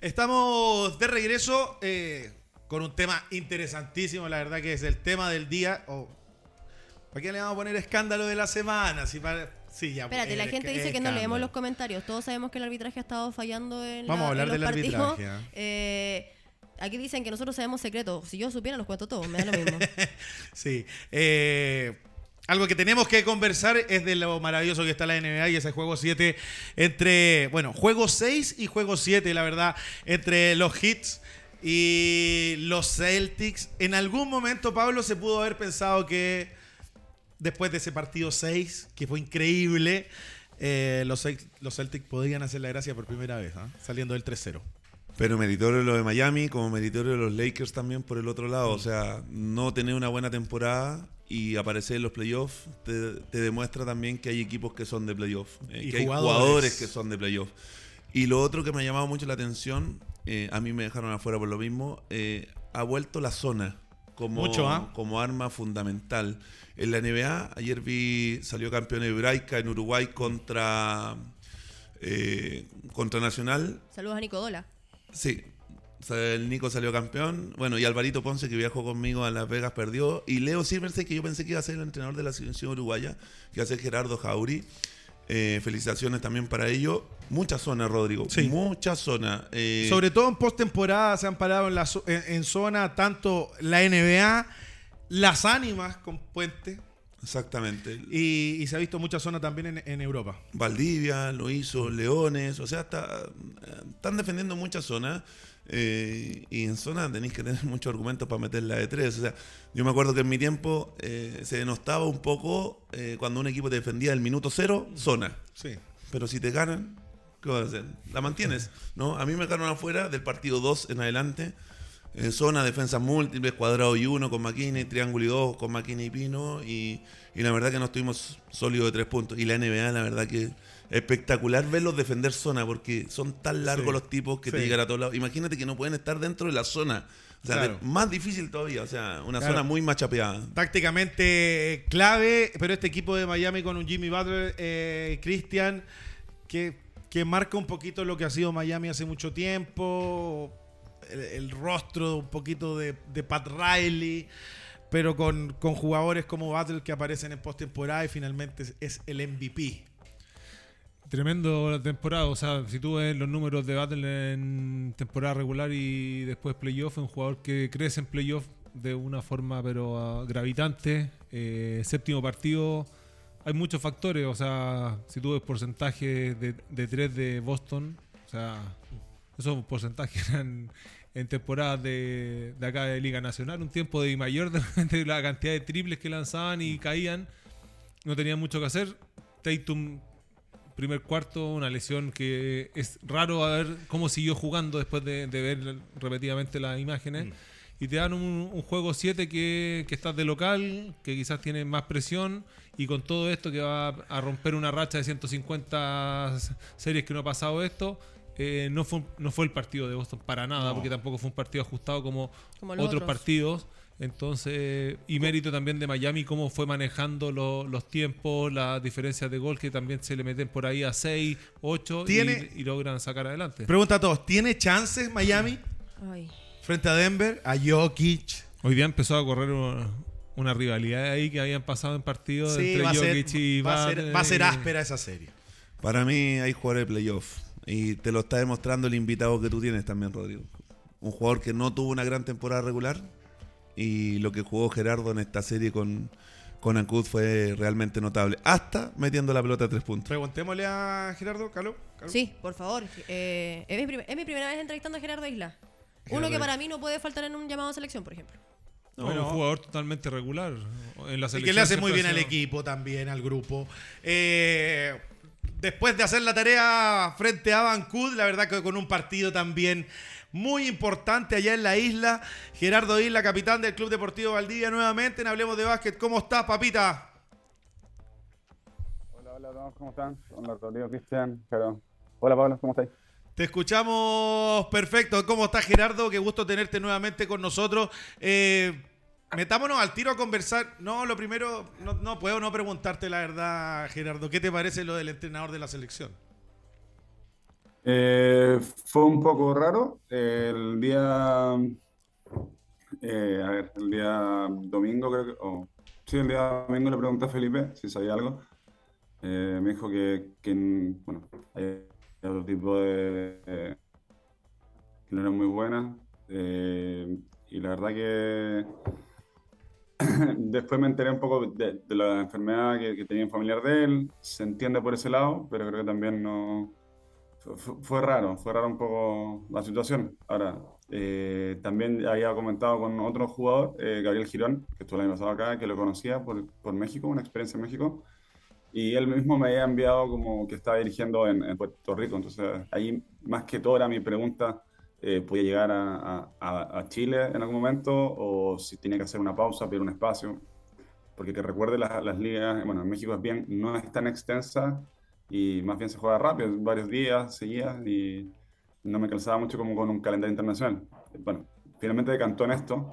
Estamos de regreso eh, con un tema interesantísimo, la verdad que es el tema del día. ¿Para qué le vamos a poner escándalo de la semana? Si para- sí, ya,
Espérate,
eh,
la gente dice que no leemos los comentarios. Todos sabemos que el arbitraje ha estado fallando en,
Vamos
la-
a hablar
en los
del
partidos.
arbitraje, ¿ah?
Eh, aquí dicen que nosotros sabemos secretos. Si yo supiera, los cuento todos. Me da lo mismo.
Sí. eh, algo que tenemos que conversar es de lo maravilloso que está la NBA y ese juego 7 entre, bueno, juego 6 y juego 7, la verdad, entre los Hits y los Celtics. En algún momento, Pablo, se pudo haber pensado que después de ese partido 6, que fue increíble, eh, los, Cel- los Celtics podrían hacer la gracia por primera vez, ¿ah? saliendo del 3-0.
Pero meritorio lo de Miami, como meritorio de los Lakers también por el otro lado. O sea, no tener una buena temporada y aparecer en los playoffs te, te demuestra también que hay equipos que son de playoffs. eh, que hay
jugadores.
jugadores que son de playoffs. Y lo otro que me ha llamado mucho la atención, eh, a mí me dejaron afuera por lo mismo, eh, ha vuelto la zona como,
Mucho, ¿ah?
como arma fundamental. En la NBA, ayer vi, salió campeón hebraica en Uruguay contra, eh, contra Nacional.
Saludos a Nicodola.
Sí. O sea, el Nico salió campeón. Bueno, y Alvarito Ponce, que viajó conmigo a Las Vegas, perdió. Y Leo Silverstein, que yo pensé que iba a ser el entrenador de la selección uruguaya, que va a ser Gerardo Jauri. Eh, felicitaciones también para ello. Mucha zona, Rodrigo.
Sí.
Mucha zona. Eh,
Sobre todo en postemporada se han parado en, la, zo- en, en zona tanto la NBA, las ánimas con Puente
Exactamente.
y, y se ha visto mucha zona también en, en Europa.
Valdivia lo hizo, Leones, o sea, está- están defendiendo muchas zonas. eh, y en zona tenéis que tener muchos argumentos para meterla de tres. O sea, yo me acuerdo que en mi tiempo eh, se denostaba un poco eh, cuando un equipo te defendía el minuto cero, zona.
Sí.
Pero si te ganan, ¿qué vas a hacer? La mantienes, ¿no? A mí me ganaron afuera del partido 2 en adelante. En zona, defensa múltiples, cuadrado y uno con Maquina y triángulo y dos con Maquina y Pino. Y, y la verdad que no estuvimos sólidos de tres puntos. Y la NBA, la verdad que espectacular verlos defender zona porque son tan largos
Sí,
los tipos que te llegan a todos lados. Imagínate que no pueden estar dentro de la zona. O sea,
Claro.
más difícil todavía. O sea, una
Claro.
zona muy machapeada.
Tácticamente eh, clave, pero este equipo de Miami con un Jimmy Butler, eh, Christian, que, que marca un poquito lo que ha sido Miami hace mucho tiempo, el, rostro un poquito de, Pat Riley, pero con, con jugadores como Butler que aparecen en postemporada y finalmente es, el MVP.
Tremendo la temporada, o sea, si tú ves los números de Battle en temporada regular y después playoff, es un jugador que crece en playoff de una forma pero ah, gravitante. Eh, séptimo partido, hay muchos factores, o sea, si tú ves porcentaje de, de 3 de Boston, o sea, esos porcentajes eran en temporadas de, de acá de Liga Nacional, un tiempo de mayor de, de la cantidad de triples que lanzaban y caían, no tenían mucho que hacer. Tatum primer cuarto, una lesión que es raro a ver cómo siguió jugando después de, de ver repetidamente las imágenes.
Mm.
Y te dan un, un juego 7 que, que estás de local, que quizás tiene más presión, y con todo esto que va a romper una racha de 150 series que no ha pasado esto, eh, no, fue, no fue el partido de Boston para nada,
No.
porque tampoco fue un partido ajustado como, otros
otros.
partidos. Entonces, y mérito también de Miami, cómo fue manejando lo- los tiempos, las diferencias de gol que también se le meten por ahí a 6, 8
Tiene-
y, y logran sacar adelante.
Pregunta a todos, ¿tiene chances Miami
Ay.
frente a Denver, a Jokic?
Hoy día empezó a correr una, una rivalidad ahí que habían pasado en partidos
Sí,
entre
va a, ser,
Jokic y
va a ser- va a ser
y-
áspera esa serie.
Para mí hay jugadores de playoff. Y te lo está demostrando el invitado que tú tienes también, Rodrigo. Un jugador que no tuvo una gran temporada regular. Y lo que jugó Gerardo en esta serie con, con Ancud fue realmente notable. Hasta metiendo la pelota a tres puntos.
Preguntémosle a Gerardo, Calo. Calo.
Sí, por favor. Eh, es, mi prim- es mi primera vez entrevistando a Gerardo Isla. Uno que para mí no puede faltar en un llamado a selección, por ejemplo.
No,
Bueno.
un jugador totalmente regular. En la
Y
selección
que le hace muy bien al equipo también, al grupo. Eh, después de hacer la tarea frente a Vancouver, la verdad que con un partido también muy importante allá en la isla. Gerardo Isla, capitán del Club Deportivo Valdivia, nuevamente en Hablemos de Básquet. ¿Cómo estás, papita?
Hola, hola todos, ¿cómo están? Hola, Rodrigo, Cristian, Gerardo. Hola, Pablo, ¿cómo estáis?
Te escuchamos perfecto. ¿Cómo estás, Gerardo? Qué gusto tenerte nuevamente con nosotros. Eh, metámonos al tiro a conversar. No, lo primero, no, puedo no preguntarte la verdad, Gerardo. ¿Qué te parece lo del entrenador de la selección?
Eh, fue un poco raro. el día. eh, a ver, el día domingo, creo que. o- sí, el día domingo le pregunté a Felipe si sabía algo. Eh, me dijo que, bueno, hay otro tipo de. eh, que no era muy buena. eh, y la verdad que. Después me enteré un poco de, de la enfermedad que, que tenía un familiar de él. Se entiende por ese lado, pero creo que también no. Fue, fue- raro, fue raro un poco la situación. Ahora, eh, también había comentado con otro jugador, eh, Gabriel Girón, que estuvo el año pasado acá, que lo conocía por, por México, una experiencia en México. Y él mismo me había enviado como que estaba dirigiendo en, en Puerto Rico. Entonces, ahí más que todo era mi pregunta, eh, ¿podía llegar a, a- a- Chile en algún momento? O si tenía que hacer una pausa, pedir un espacio. Porque que recuerde las, las ligas, bueno, en México es bien, no es tan extensa y más bien se juega rápido, varios días seguidas y no me calzaba mucho como con un calendario internacional. Bueno, finalmente decantó en esto,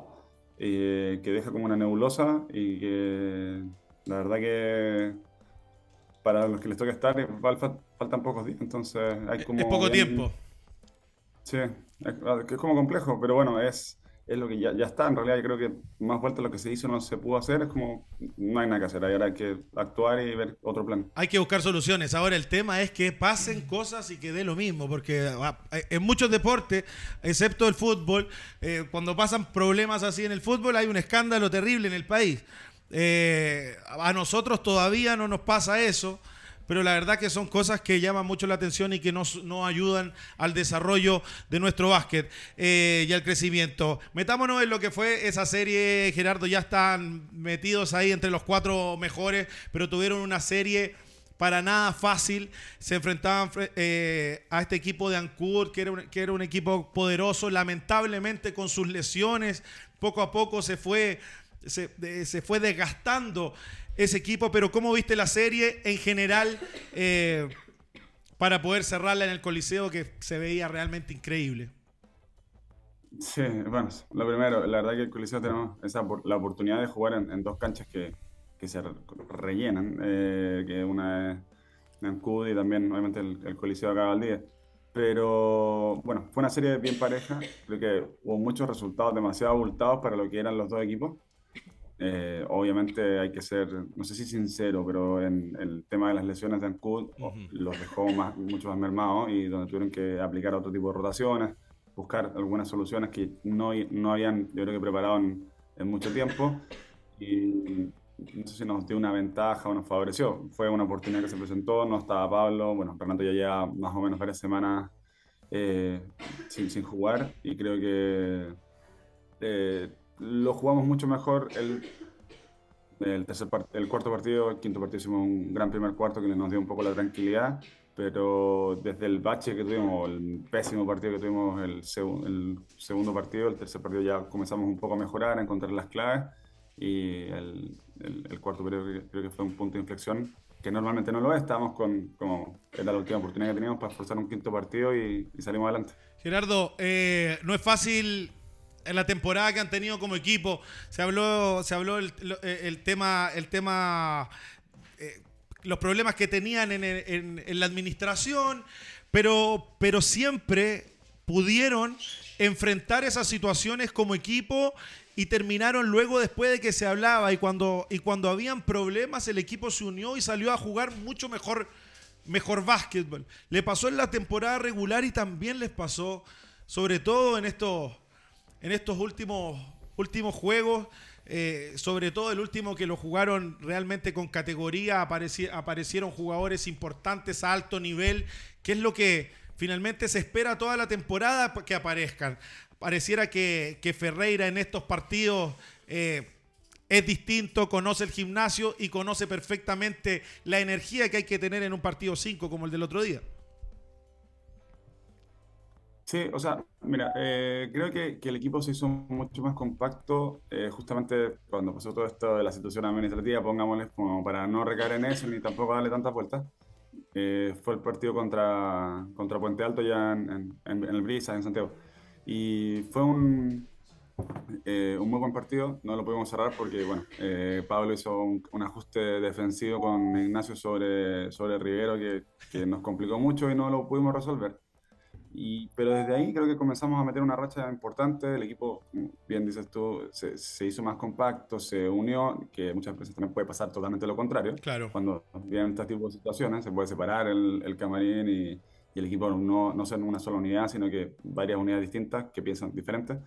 eh, que deja como una nebulosa y que la verdad que para los que les toca estar fal- fal- faltan pocos días, entonces hay como...
es poco
bien-
tiempo.
Sí, que es como complejo, pero bueno, es, es lo que ya, ya está. En realidad, yo creo que más vuelta lo que se hizo no se pudo hacer, es como no hay nada que hacer. Ahora hay que actuar y ver otro plan.
Hay que buscar soluciones. Ahora el tema es que pasen cosas y que dé lo mismo, porque ah, en muchos deportes, excepto el fútbol, eh, cuando pasan problemas así en el fútbol hay un escándalo terrible en el país. Eh, a nosotros todavía no nos pasa eso, pero la verdad que son cosas que llaman mucho la atención y que nos, nos ayudan al desarrollo de nuestro básquet eh, y al crecimiento. Metámonos en lo que fue esa serie, Gerardo, ya están metidos ahí entre los cuatro mejores, pero tuvieron una serie para nada fácil. Se enfrentaban fre- eh, a este equipo de Ancur, que era, un, que era un equipo poderoso. Lamentablemente, con sus lesiones, poco a poco se fue, se, de- se fue desgastando ese equipo. Pero, ¿cómo viste la serie en general eh, para poder cerrarla en el Coliseo, que se veía realmente increíble?
Sí, bueno, lo primero, la verdad que el Coliseo tenemos la oportunidad de jugar en, en dos canchas que, que se re- rellenan, eh, que una es Nancud y también obviamente el, el Coliseo acá al día. Pero bueno, fue una serie bien pareja, creo que hubo muchos resultados demasiado abultados para lo que eran los dos equipos. Eh, obviamente hay que ser, no sé si sincero, pero en, el tema de las lesiones de Ancud los dejó más, mucho más mermados y donde tuvieron que aplicar otro tipo de rotaciones, buscar algunas soluciones que no, no habían, yo creo que preparado en, mucho tiempo. Y no sé si nos dio una ventaja o nos favoreció. Fue una oportunidad que se presentó, no estaba Pablo, bueno, Renato ya lleva más o menos varias semanas eh, sin, sin, jugar y creo que eh, lo jugamos mucho mejor el, el, tercer el cuarto partido, el quinto partido hicimos un gran primer cuarto que nos dio un poco la tranquilidad, pero desde el bache que tuvimos, el pésimo partido que tuvimos el, el segundo partido, el tercer partido ya comenzamos un poco a mejorar, a encontrar las claves y el, el, cuarto periodo creo que fue un punto de inflexión que normalmente no lo es, estábamos con, como era la última oportunidad que teníamos para forzar un quinto partido y, salimos adelante.
Gerardo, eh, no es fácil en la temporada que han tenido como equipo. Se habló, se habló el, eh, tema, el tema eh, los problemas que tenían en, la administración, pero, pero siempre pudieron enfrentar esas situaciones como equipo y terminaron luego después de que se hablaba y cuando, y cuando habían problemas el equipo se unió y salió a jugar mucho mejor, mejor básquetbol. Le pasó en la temporada regular y también les pasó, sobre todo en estos en estos últimos, últimos juegos, eh, sobre todo el último que lo jugaron realmente con categoría, aparecieron jugadores importantes a alto nivel, que es lo que finalmente se espera toda la temporada que aparezcan. Pareciera que, Ferreira en estos partidos eh, es distinto, conoce el gimnasio y conoce perfectamente la energía que hay que tener en un partido 5 como el del otro día.
Sí, o sea, mira, eh, creo que, que, el equipo se hizo mucho más compacto eh, justamente cuando pasó todo esto de la situación administrativa, pongámosle como para no recaer en eso ni tampoco darle tantas vueltas. Eh, fue el partido contra, contra Puente Alto ya en, en, el Brisa, en Santiago. Y fue un, un muy buen partido, no lo pudimos cerrar porque, bueno, Pablo hizo un, un, ajuste defensivo con Ignacio sobre, sobre Rivero que, que nos complicó mucho y no lo pudimos resolver pero desde ahí creo que comenzamos a meter una racha importante. El equipo, bien dices tú, se, hizo más compacto, se unió, que muchas veces también puede pasar totalmente lo contrario.
Claro.
Cuando vienen este tipo de situaciones, se puede separar el, el camarín y, el equipo no, no ser una sola unidad, sino que varias unidades distintas que piensan diferentes.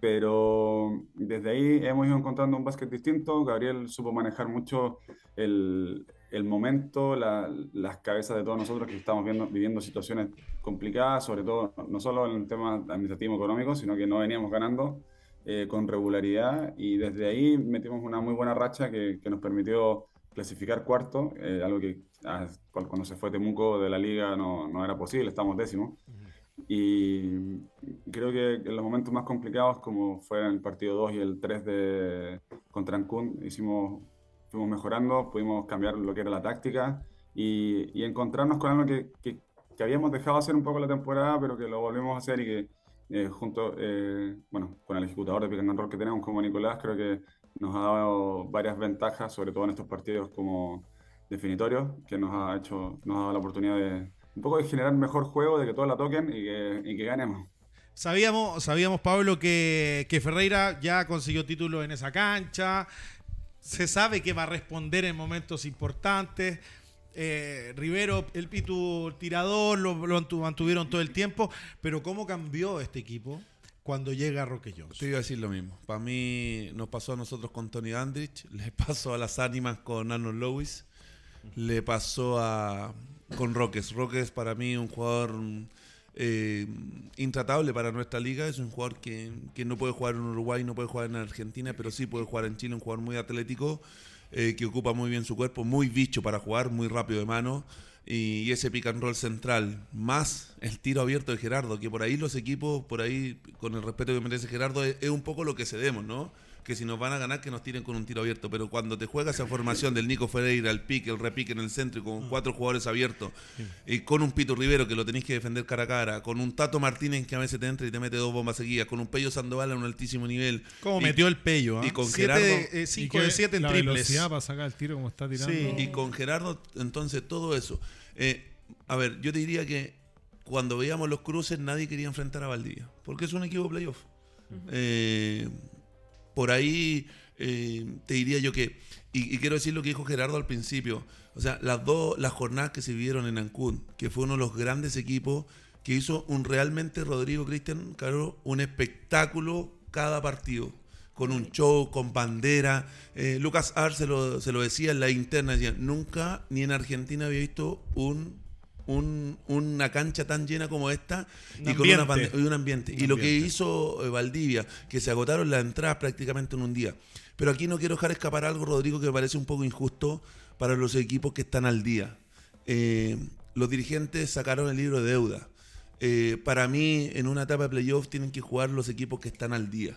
Pero desde ahí hemos ido encontrando un básquet distinto. Gabriel supo manejar mucho el, el momento, las cabezas de todos nosotros que estamos viendo, viviendo situaciones complicadas, sobre todo no solo en el tema administrativo económico, sino que no veníamos ganando eh, con regularidad y desde ahí metimos una muy buena racha que, que nos permitió clasificar cuarto, eh, algo que ah, cuando se fue Temuco de la liga no, no era posible, estamos décimos. Y creo que en los momentos más complicados, como fue en el partido 2 y el 3 de, contra Ancún, hicimos fuimos mejorando, pudimos cambiar lo que era la táctica y, y encontrarnos con algo que, que, habíamos dejado hacer un poco la temporada, pero que lo volvemos a hacer y que eh, junto, eh, bueno, con el ejecutador de pick roll que tenemos como Nicolás, creo que nos ha dado varias ventajas, sobre todo en estos partidos como definitorios, que nos ha hecho, nos ha dado la oportunidad de un poco de generar mejor juego, de que todos la toquen y que, y que ganemos.
Sabíamos, sabíamos, Pablo, que, que Ferreira ya consiguió título en esa cancha, se sabe que va a responder en momentos importantes. Eh, Rivero, el Pitu tirador, lo, mantuvieron todo el tiempo. Pero ¿cómo cambió este equipo cuando llega Roque Jones?
Te iba a decir lo mismo. Para mí nos pasó a nosotros con Tony Andrich, le pasó a las ánimas con Arnold Lewis, le pasó a con Roques. Roques para mí un jugador eh, intratable para nuestra liga. Es un jugador que, no puede jugar en Uruguay, no puede jugar en Argentina, pero sí puede jugar en Chile, un jugador muy atlético, eh, que ocupa muy bien su cuerpo, muy bicho para jugar, muy rápido de mano. Y, ese pick and central, más el tiro abierto de Gerardo, que por ahí los equipos, por ahí, con el respeto que merece Gerardo, es un poco lo que cedemos, ¿no? Que si nos van a ganar que nos tiren con un tiro abierto, pero cuando te juegas esa formación del Nico Ferreira, el pique, el repique en el centro y con mm. cuatro jugadores abiertos, y con un Pito Rivero que lo tenéis que defender cara a cara, con un Tato Martínez que a veces te entra y te mete dos bombas seguidas, con un Pello Sandoval a un altísimo nivel.
Como metió el Pello,
Y ¿ah? con Gerardo.
5 de 7 en la triples.
para sacar el tiro como está tirando.
Y con Gerardo, entonces todo eso. Eh, a ver, yo te diría que cuando veíamos los cruces nadie quería enfrentar a Valdivia, porque es un equipo playoff. Eh, por ahí eh, te diría yo que, y, quiero decir lo que dijo Gerardo al principio, o sea, las dos, las jornadas que se vivieron en Ancún, que fue uno de los grandes equipos que hizo un realmente, Rodrigo Cristian, claro, un espectáculo cada partido con un show, con bandera. Eh, Lucas Ar se lo, se lo decía en la interna, decía, nunca ni en Argentina había visto un, un- una cancha tan llena como esta
Un
y con una y un ambiente.
Un
y lo que hizo eh, Valdivia, que se agotaron las entradas prácticamente en un día. Pero aquí no quiero dejar escapar algo, Rodrigo, que me parece un poco injusto para los equipos que están al día. Eh, los dirigentes sacaron el libro de deuda. Eh, para mí, en una etapa de playoff tienen que jugar los equipos que están al día.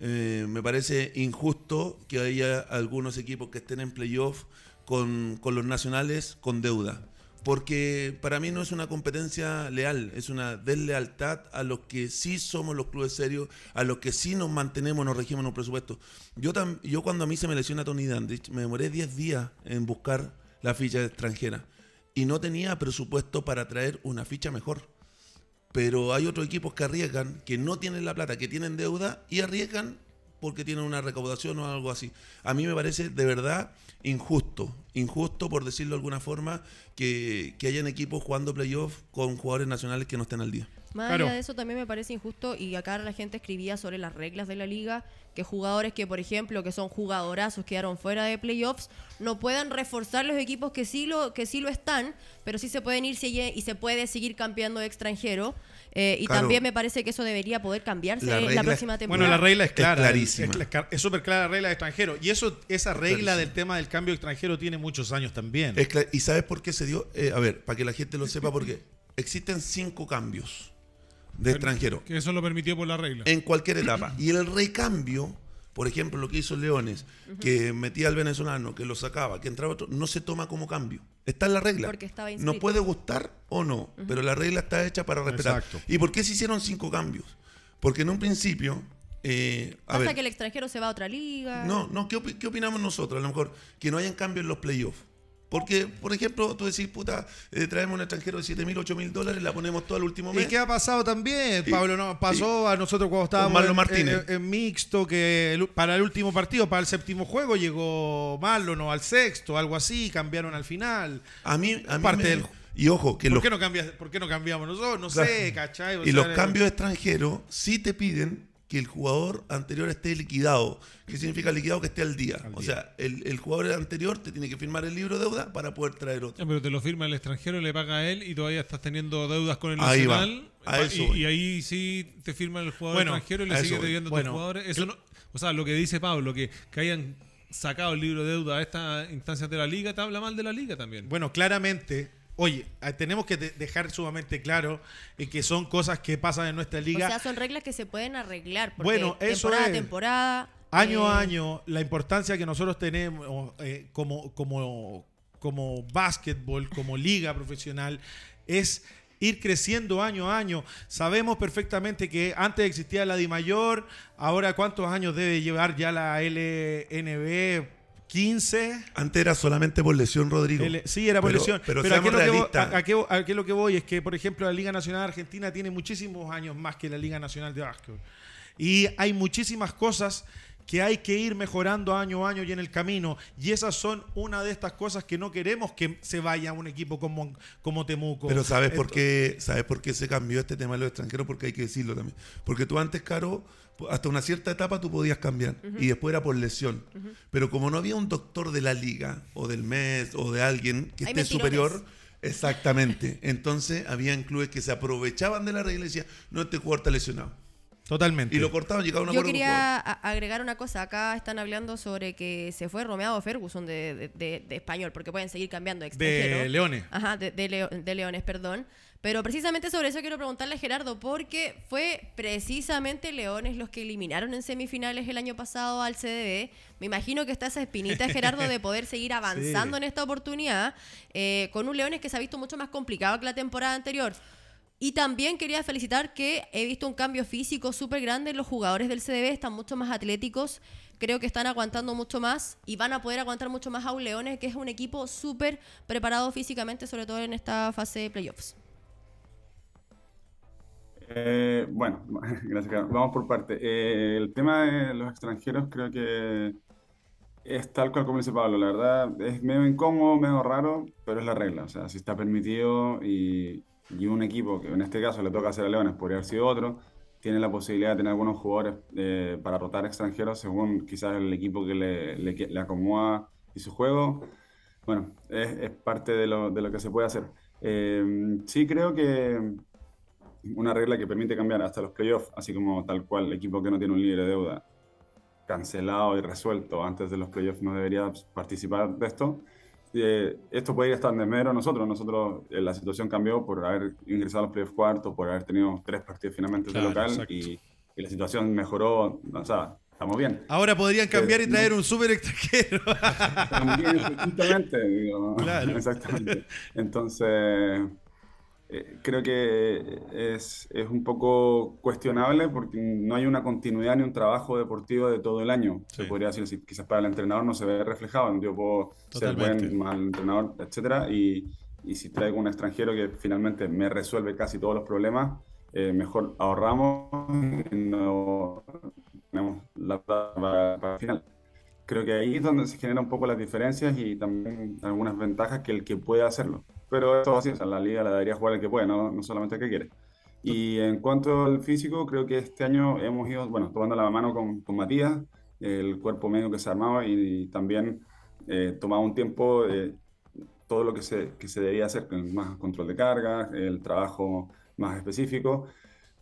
Eh, me parece injusto que haya algunos equipos que estén en playoff con, con los nacionales con deuda. Porque para mí no es una competencia leal, es una deslealtad a los que sí somos los clubes serios, a los que sí nos mantenemos, nos regimos en los presupuestos. Yo, tam- yo cuando a mí se me lesiona Tony Dandridge, me demoré 10 días en buscar la ficha extranjera y no tenía presupuesto para traer una ficha mejor pero hay otros equipos que arriesgan, que no tienen la plata, que tienen deuda y arriesgan porque tienen una recaudación o algo así. A mí me parece de verdad injusto, injusto por decirlo de alguna forma, que, que hayan equipos jugando playoff con jugadores nacionales que no estén al día.
Más
Claro.
allá de eso también me parece injusto y acá la gente escribía sobre las reglas de la liga, que jugadores que por ejemplo que son jugadorazos quedaron fuera de playoffs no puedan reforzar los equipos que sí lo que sí lo están, pero sí se pueden ir y se puede seguir cambiando de extranjero eh, y
Claro.
también me parece que eso debería poder cambiarse
La
la, próxima
Bueno,
temporada.
la regla es clara.
clarísima.
Es cla- Es súper clara la regla de extranjero. Y eso, esa regla
clarísima.
del tema del cambio extranjero tiene muchos años también.
Es ¿Y sabes por qué se dio? Eh, a ver, para que la gente lo sepa, porque existen cinco cambios de extranjero.
Que eso lo permitió por la regla.
en cualquier etapa. Y el recambio, por ejemplo, lo que hizo Leones, que metía al venezolano, que lo sacaba, que entraba otro, no se toma como cambio. Está en la regla.
Porque estaba
Nos
inscrito.
puede gustar o no, pero la regla está hecha para respetar.
Exacto.
¿Y por qué se hicieron cinco cambios? Porque en un principio, eh, a
Pasa
ver,
que el extranjero se va a otra liga.
no, no, ¿qué, qué opinamos nosotros? A lo mejor que no hayan cambios en los playoffs. Porque, por ejemplo, tú decís, puta, eh, traemos un extranjero de 7 mil, 8 mil dólares, la ponemos todo al último
¿Y
mes.
qué ha pasado también,
Y-
Pablo? No, pasó a nosotros cuando estábamos en,
Martínez.
en- en mixto, que el- para el último partido, para el séptimo juego, llegó Marlon o al sexto, algo así, cambiaron al final.
A mí, a mí
Parte
me-
del-
Y ojo, que
¿Por
los
qué, no cambias, ¿Por qué no cambiamos nosotros? No
Claro.
sé, ¿cachai? O
Y
sea,
los cambios extranjeros sí te piden que el jugador anterior esté liquidado. ¿Qué significa liquidado? Que esté al día.
Al
o
día.
sea, el, el jugador anterior te tiene que firmar el libro de deuda para poder traer otro.
Pero te lo firma el extranjero, le paga a él y todavía estás teniendo deudas con el
Ahí va,
nacional.
a
Pa-
eso
y, ahí sí te firma el jugador
Bueno,
extranjero y
a
le sigue debiendo a
Bueno,
tus jugadores. Eso no, o sea, lo que dice Pablo, que, que hayan sacado el libro de deuda a estas instancias de la liga, te habla mal de la liga también.
Bueno, claramente, oye, eh, tenemos que de- dejar sumamente claro eh, que son cosas que pasan en nuestra
O
liga.
sea, son reglas que se pueden arreglar. Porque
Bueno, eso
temporada
es.
temporada.
año
eh,
a año, la importancia que nosotros tenemos eh, como, como, como básquetbol, como liga profesional, es ir creciendo año a año. Sabemos perfectamente que antes existía la DIMAYOR, ahora cuántos años debe llevar ya la LNB 15.
Antes era solamente por lesión, Rodrigo.
Sí, era por
Pero-
lesión.
Pero,
Pero, ¿a qué,
seamos
lo que voy,
realistas.
a- a qué- a qué lo que voy es que, por ejemplo, la Liga Nacional Argentina tiene muchísimos años más que la Liga Nacional de Básquetbol. Y hay muchísimas cosas que hay que ir mejorando año a año y en el camino. Y esas son una de estas cosas que no queremos que se vaya un equipo como, como Temuco.
Pero ¿sabes por, qué, ¿sabes por qué se cambió este tema de los extranjeros? Porque hay que decirlo también. Porque tú antes, Caro, hasta una cierta etapa tú podías cambiar. Y después era por lesión. Pero como no había un doctor de la liga, o del mes, o de alguien que
Hay
esté superior, exactamente. Entonces habían clubes que se aprovechaban de la regla y decían, no, este jugador está lesionado.
Totalmente.
Y lo cortaban, llegaban a un
Yo quería agregar una cosa. Acá están hablando sobre que se fue Romeado Ferguson de, de- de- de español, porque pueden seguir cambiando de extranjero.
de Leones.
Ajá, de, de Leo- de Leones, perdón. Pero precisamente sobre eso quiero preguntarle a Gerardo, porque fue precisamente Leones los que eliminaron en semifinales el año pasado al CDB. Me imagino que está esa espinita, Gerardo, de poder seguir avanzando
Sí.
en esta oportunidad, eh, con un Leones que se ha visto mucho más complicado que la temporada anterior. Y también quería felicitar que he visto un cambio físico súper grande en los jugadores del CDB, están mucho más atléticos, creo que están aguantando mucho más y van a poder aguantar mucho más a un Leones, que es un equipo súper preparado físicamente, sobre todo en esta fase de playoffs.
Eh, bueno, gracias, Carlos. Vamos por parte. Eh, el tema de los extranjeros creo que es tal cual como dice Pablo, la verdad es medio incómodo, medio raro, pero es la regla. O sea, si está permitido y, y un equipo, que en este caso le toca hacer a Leones, podría haber sido otro, tiene la posibilidad de tener algunos jugadores eh, para rotar extranjeros según quizás el equipo que le, le, le acomoda y su juego. Bueno, es, es parte de lo, de lo, que se puede hacer. Eh, sí creo que una regla que permite cambiar hasta los playoffs, así como tal cual el equipo que no tiene un libre de deuda cancelado y resuelto antes de los playoffs no debería participar de esto. Eh, esto puede estar en desmedro nosotros. Nosotros, eh, la situación cambió por haber ingresado a los playoffs cuartos, por haber tenido tres partidos finalmente claro, de local y, y, la situación mejoró. O sea, estamos bien.
Ahora podrían cambiar eh, y traer no, un súper extranjero.
También, digo, claro. exactamente. Entonces, eh, creo que es, es, un poco cuestionable porque no hay una continuidad ni un trabajo deportivo de todo el año. Sí. Se podría decir, quizás para el entrenador no se ve reflejado. Yo puedo Totalmente. ser buen, mal entrenador, etcétera, y, y, si traigo un extranjero que finalmente me resuelve casi todos los problemas, eh, mejor ahorramos y no tenemos la para, para el final creo que ahí es donde se generan un poco las diferencias y también algunas ventajas que el que puede hacerlo. Pero eso así, o sea, la liga la debería jugar el que puede, no, no solamente el que quiere. Y en cuanto al físico, creo que este año hemos ido, bueno, tomando la mano con, con Matías, el cuerpo medio que se armaba y, y también eh, tomaba un tiempo eh, todo lo que se, que se debía hacer, más control de carga, el trabajo más específico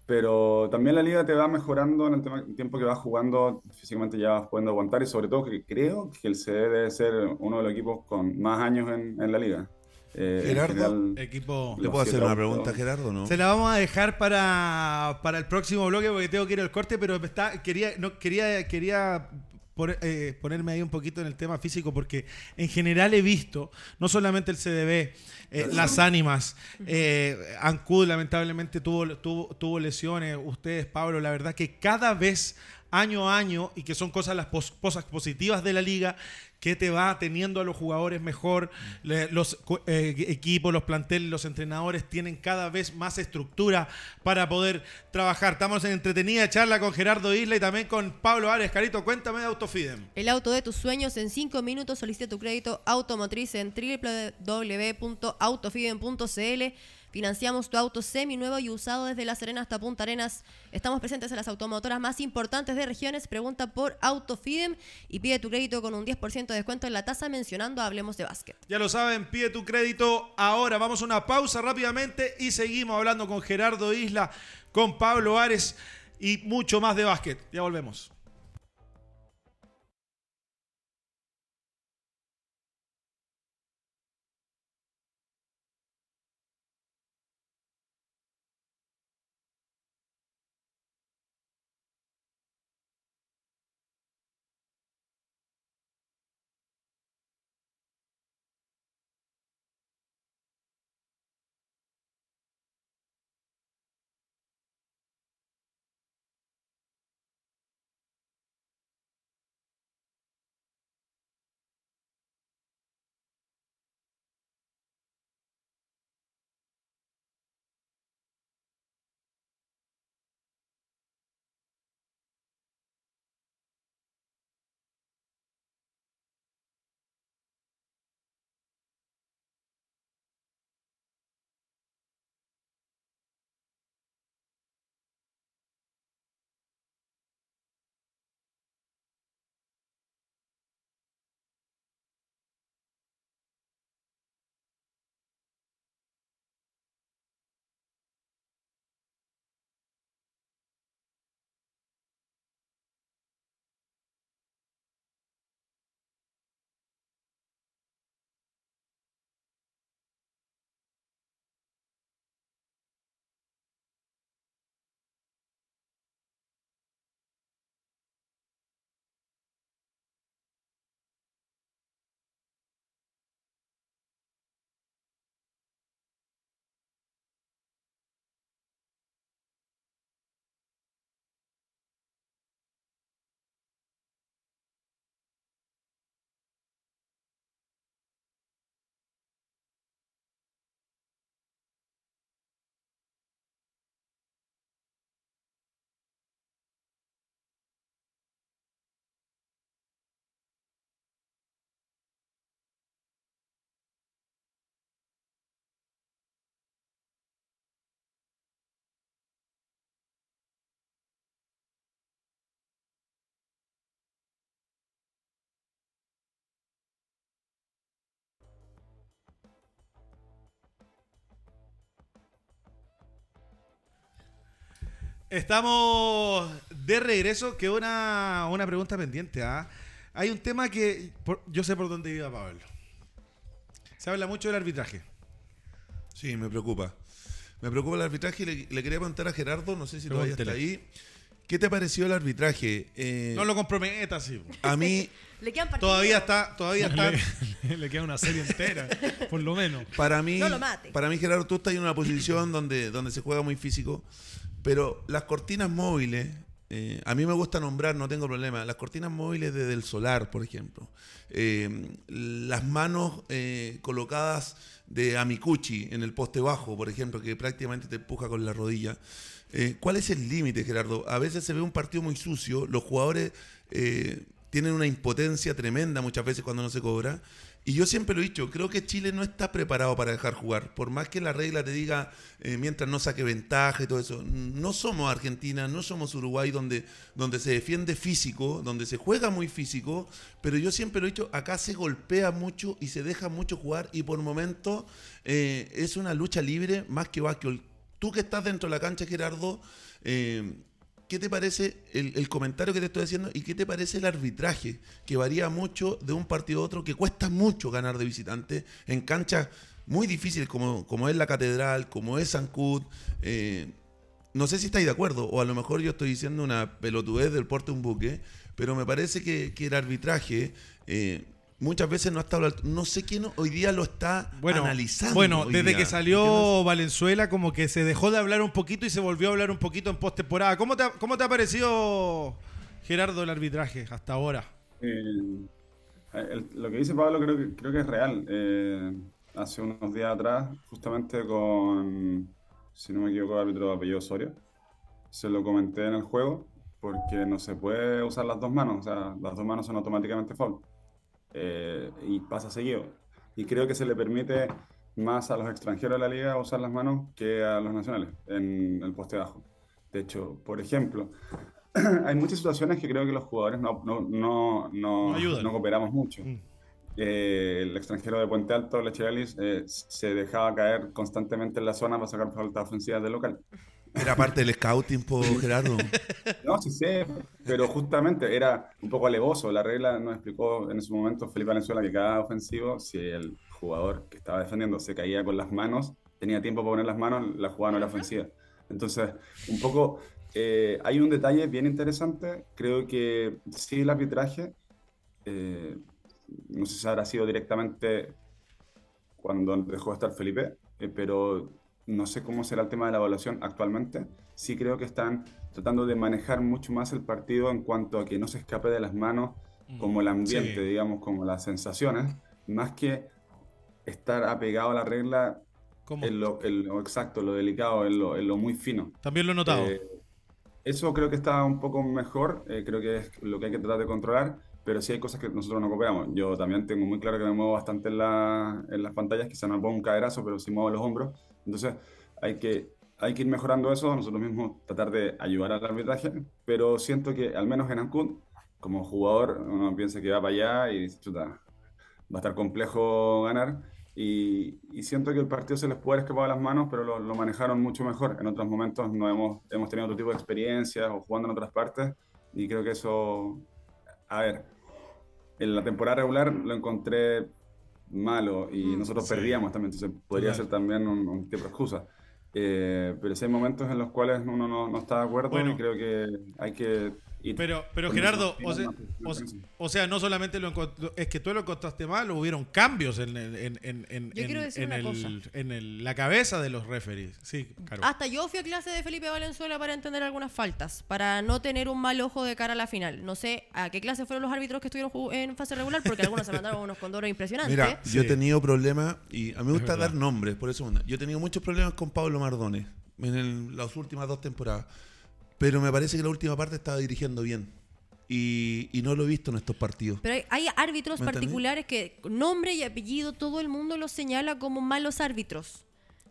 pero también la liga te va mejorando en el, tema, el tiempo que vas jugando, físicamente ya vas pudiendo aguantar y sobre todo que creo que el CD debe ser uno de los equipos con más años en, en la liga.
Eh, Gerardo,
general, equipo,
¿le puedo hacer una pregunta, Gerardo? ¿no?
Se la vamos a dejar para, para el próximo bloque porque tengo que ir al corte, pero está, quería, no, quería, quería por, eh, ponerme ahí un poquito en el tema físico, porque en general he visto, no solamente el CDB, eh, las ánimas, eh, Ancud lamentablemente tuvo, tuvo, tuvo lesiones, ustedes, Pablo, la verdad que cada vez año a año, y que son cosas las pos cosas positivas de la liga, que te va teniendo a los jugadores mejor, los eh, equipos, los planteles, los entrenadores tienen cada vez más estructura para poder trabajar. Estamos en entretenida charla con Gerardo Isla y también con Pablo Ares. Carito, cuéntame de Autofidem.
El auto de tus sueños en cinco minutos. Solicita tu crédito automotriz en www.autofidem.cl Financiamos tu auto semi-nuevo y usado desde La Serena hasta Punta Arenas. Estamos presentes en las automotoras más importantes de regiones. Pregunta por Autofidem y pide tu crédito con un 10% de descuento en la tasa mencionando Hablemos de Básquet.
Ya lo saben, pide tu crédito ahora. Vamos a una pausa rápidamente y seguimos hablando con Gerardo Isla, con Pablo Ares y mucho más de básquet. Ya volvemos. Estamos de regreso. Que una, una pregunta pendiente. ¿ah? Hay un tema que por- yo sé por dónde iba Pablo. Se habla mucho del arbitraje.
Sí, me preocupa. Me preocupa el arbitraje y le, le quería preguntar a Gerardo, no sé si todavía está ahí. ¿Qué te pareció el arbitraje? Eh,
No lo comprometas, sí.
A mí,
Le quedan partidos.
Todavía está, todavía está.
Le, le queda una serie entera, por lo menos.
para mí,
No lo mate.
para mí Gerardo, tú estás en una posición donde, donde se juega muy físico, pero las cortinas móviles, eh, a mí me gusta nombrar, no tengo problema, las cortinas móviles desde el solar, por ejemplo, eh, las manos eh, colocadas de Amicucci en el poste bajo, por ejemplo, que prácticamente te empuja con la rodilla. Eh, ¿Cuál es el límite, Gerardo? A veces se ve un partido muy sucio, los jugadores eh, tienen una impotencia tremenda muchas veces cuando no se cobra. Y yo siempre lo he dicho, creo que Chile no está preparado para dejar jugar. Por más que la regla te diga, eh, mientras no saque ventaja y todo eso. No somos Argentina, no somos Uruguay, donde, donde se defiende físico, donde se juega muy físico. Pero yo siempre lo he dicho, acá se golpea mucho y se deja mucho jugar. Y por momentos eh, es una lucha libre más que básquetbol. Tú que estás dentro de la cancha, Gerardo, eh, ¿qué te parece el, comentario que te estoy haciendo y qué te parece el arbitraje? Que varía mucho de un partido a otro, que cuesta mucho ganar de visitante en canchas muy difíciles como, es la Catedral, como es San Cud. eh, no sé si estáis de acuerdo, o a lo mejor yo estoy diciendo una pelotudez del porte un buque, pero me parece que, que el arbitraje eh, muchas veces no está... No sé quién hoy día lo está
Bueno,
analizando.
bueno desde
día,
que salió. Valenzuela, como que se dejó de hablar un poquito y se volvió a hablar un poquito en postemporada. ¿Cómo te, ha- ¿Cómo te ha parecido, Gerardo, el arbitraje hasta ahora?
Eh, el- lo que dice Pablo creo que, creo que es real. Eh, hace unos días atrás, justamente con, si no me equivoco, el árbitro de apellido Osorio, se lo comenté en el juego porque no se puede usar las dos manos, o sea, las dos manos son automáticamente foul. Eh, y pasa seguido. Y creo que se le permite más a los extranjeros de la liga usar las manos que a los nacionales en el poste bajo. De hecho, por ejemplo, hay muchas situaciones que creo que los jugadores no, no, no, no,
No
no cooperamos mucho.
Mm.
Eh, el extranjero de Puente Alto, Lechegalis, eh, se dejaba caer constantemente en la zona para sacar faltas ofensivas del local.
Era parte del scouting, po, Gerardo.
No, sí sé, pero justamente era un poco alevoso. La regla nos explicó en ese momento Felipe Valenzuela que cada ofensivo, si el jugador que estaba defendiendo se caía con las manos, tenía tiempo para poner las manos, la jugada no era ofensiva. Entonces, un poco, eh, hay un detalle bien interesante. Creo que sí, el arbitraje, eh, no sé si habrá sido directamente cuando dejó de estar Felipe, eh, pero no sé cómo será el tema de la evaluación actualmente. Sí creo que están tratando de manejar mucho más el partido en cuanto a que no se escape de las manos como el ambiente,
Sí.
digamos, como las sensaciones, más que estar apegado a la regla en lo, en lo exacto, lo delicado, en lo, en lo muy fino.
También lo he notado.
Eh, eso creo que está un poco mejor, eh, creo que es lo que hay que tratar de controlar, pero sí hay cosas que nosotros no cooperamos. Yo también tengo muy claro que me muevo bastante en, la- en las pantallas, quizá no pongo un caderazo, pero sí muevo los hombros. Entonces hay que, hay que ir mejorando eso, nosotros mismos tratar de ayudar al arbitraje, pero siento que al menos en Ancud, como jugador, uno piensa que va para allá y chuta, va a estar complejo ganar. Y, y siento que el partido se les puede escapado de las manos, pero lo, lo manejaron mucho mejor. En otros momentos no hemos, hemos tenido otro tipo de experiencias o jugando en otras partes. Y creo que eso, a ver, en la temporada regular lo encontré malo y
Mm.
nosotros
Sí.
perdíamos también, entonces podría
Total.
ser también un, un tipo de excusa. Eh, pero sí hay momentos en los cuales uno no, no está de acuerdo
Bueno.
y creo que hay que
Pero, pero Gerardo, o sea,
más-
o,
más-
sea- o sea, no solamente lo encontró, es que tú lo encontraste mal, hubieron cambios en, el- en, en, en,
Yo
en-
quiero decir
en
una
el-
cosa.
en el- la cabeza de los referees. Sí, claro.
Hasta yo fui a clase de Felipe Valenzuela para entender algunas faltas, para no tener un mal ojo de cara a la final. No sé a qué clase fueron los árbitros que estuvieron en fase regular, porque algunos se mandaron unos condoros impresionantes.
Mira, yo he tenido problemas, y a mí me gusta dar nombres, por eso yo he tenido muchos problemas con Pablo Mardones en el- las últimas dos temporadas. Pero me parece que la última parte estaba dirigiendo bien. Y, y no lo he visto en estos partidos.
Pero hay, hay árbitros particulares que nombre y apellido todo el mundo los señala como malos árbitros.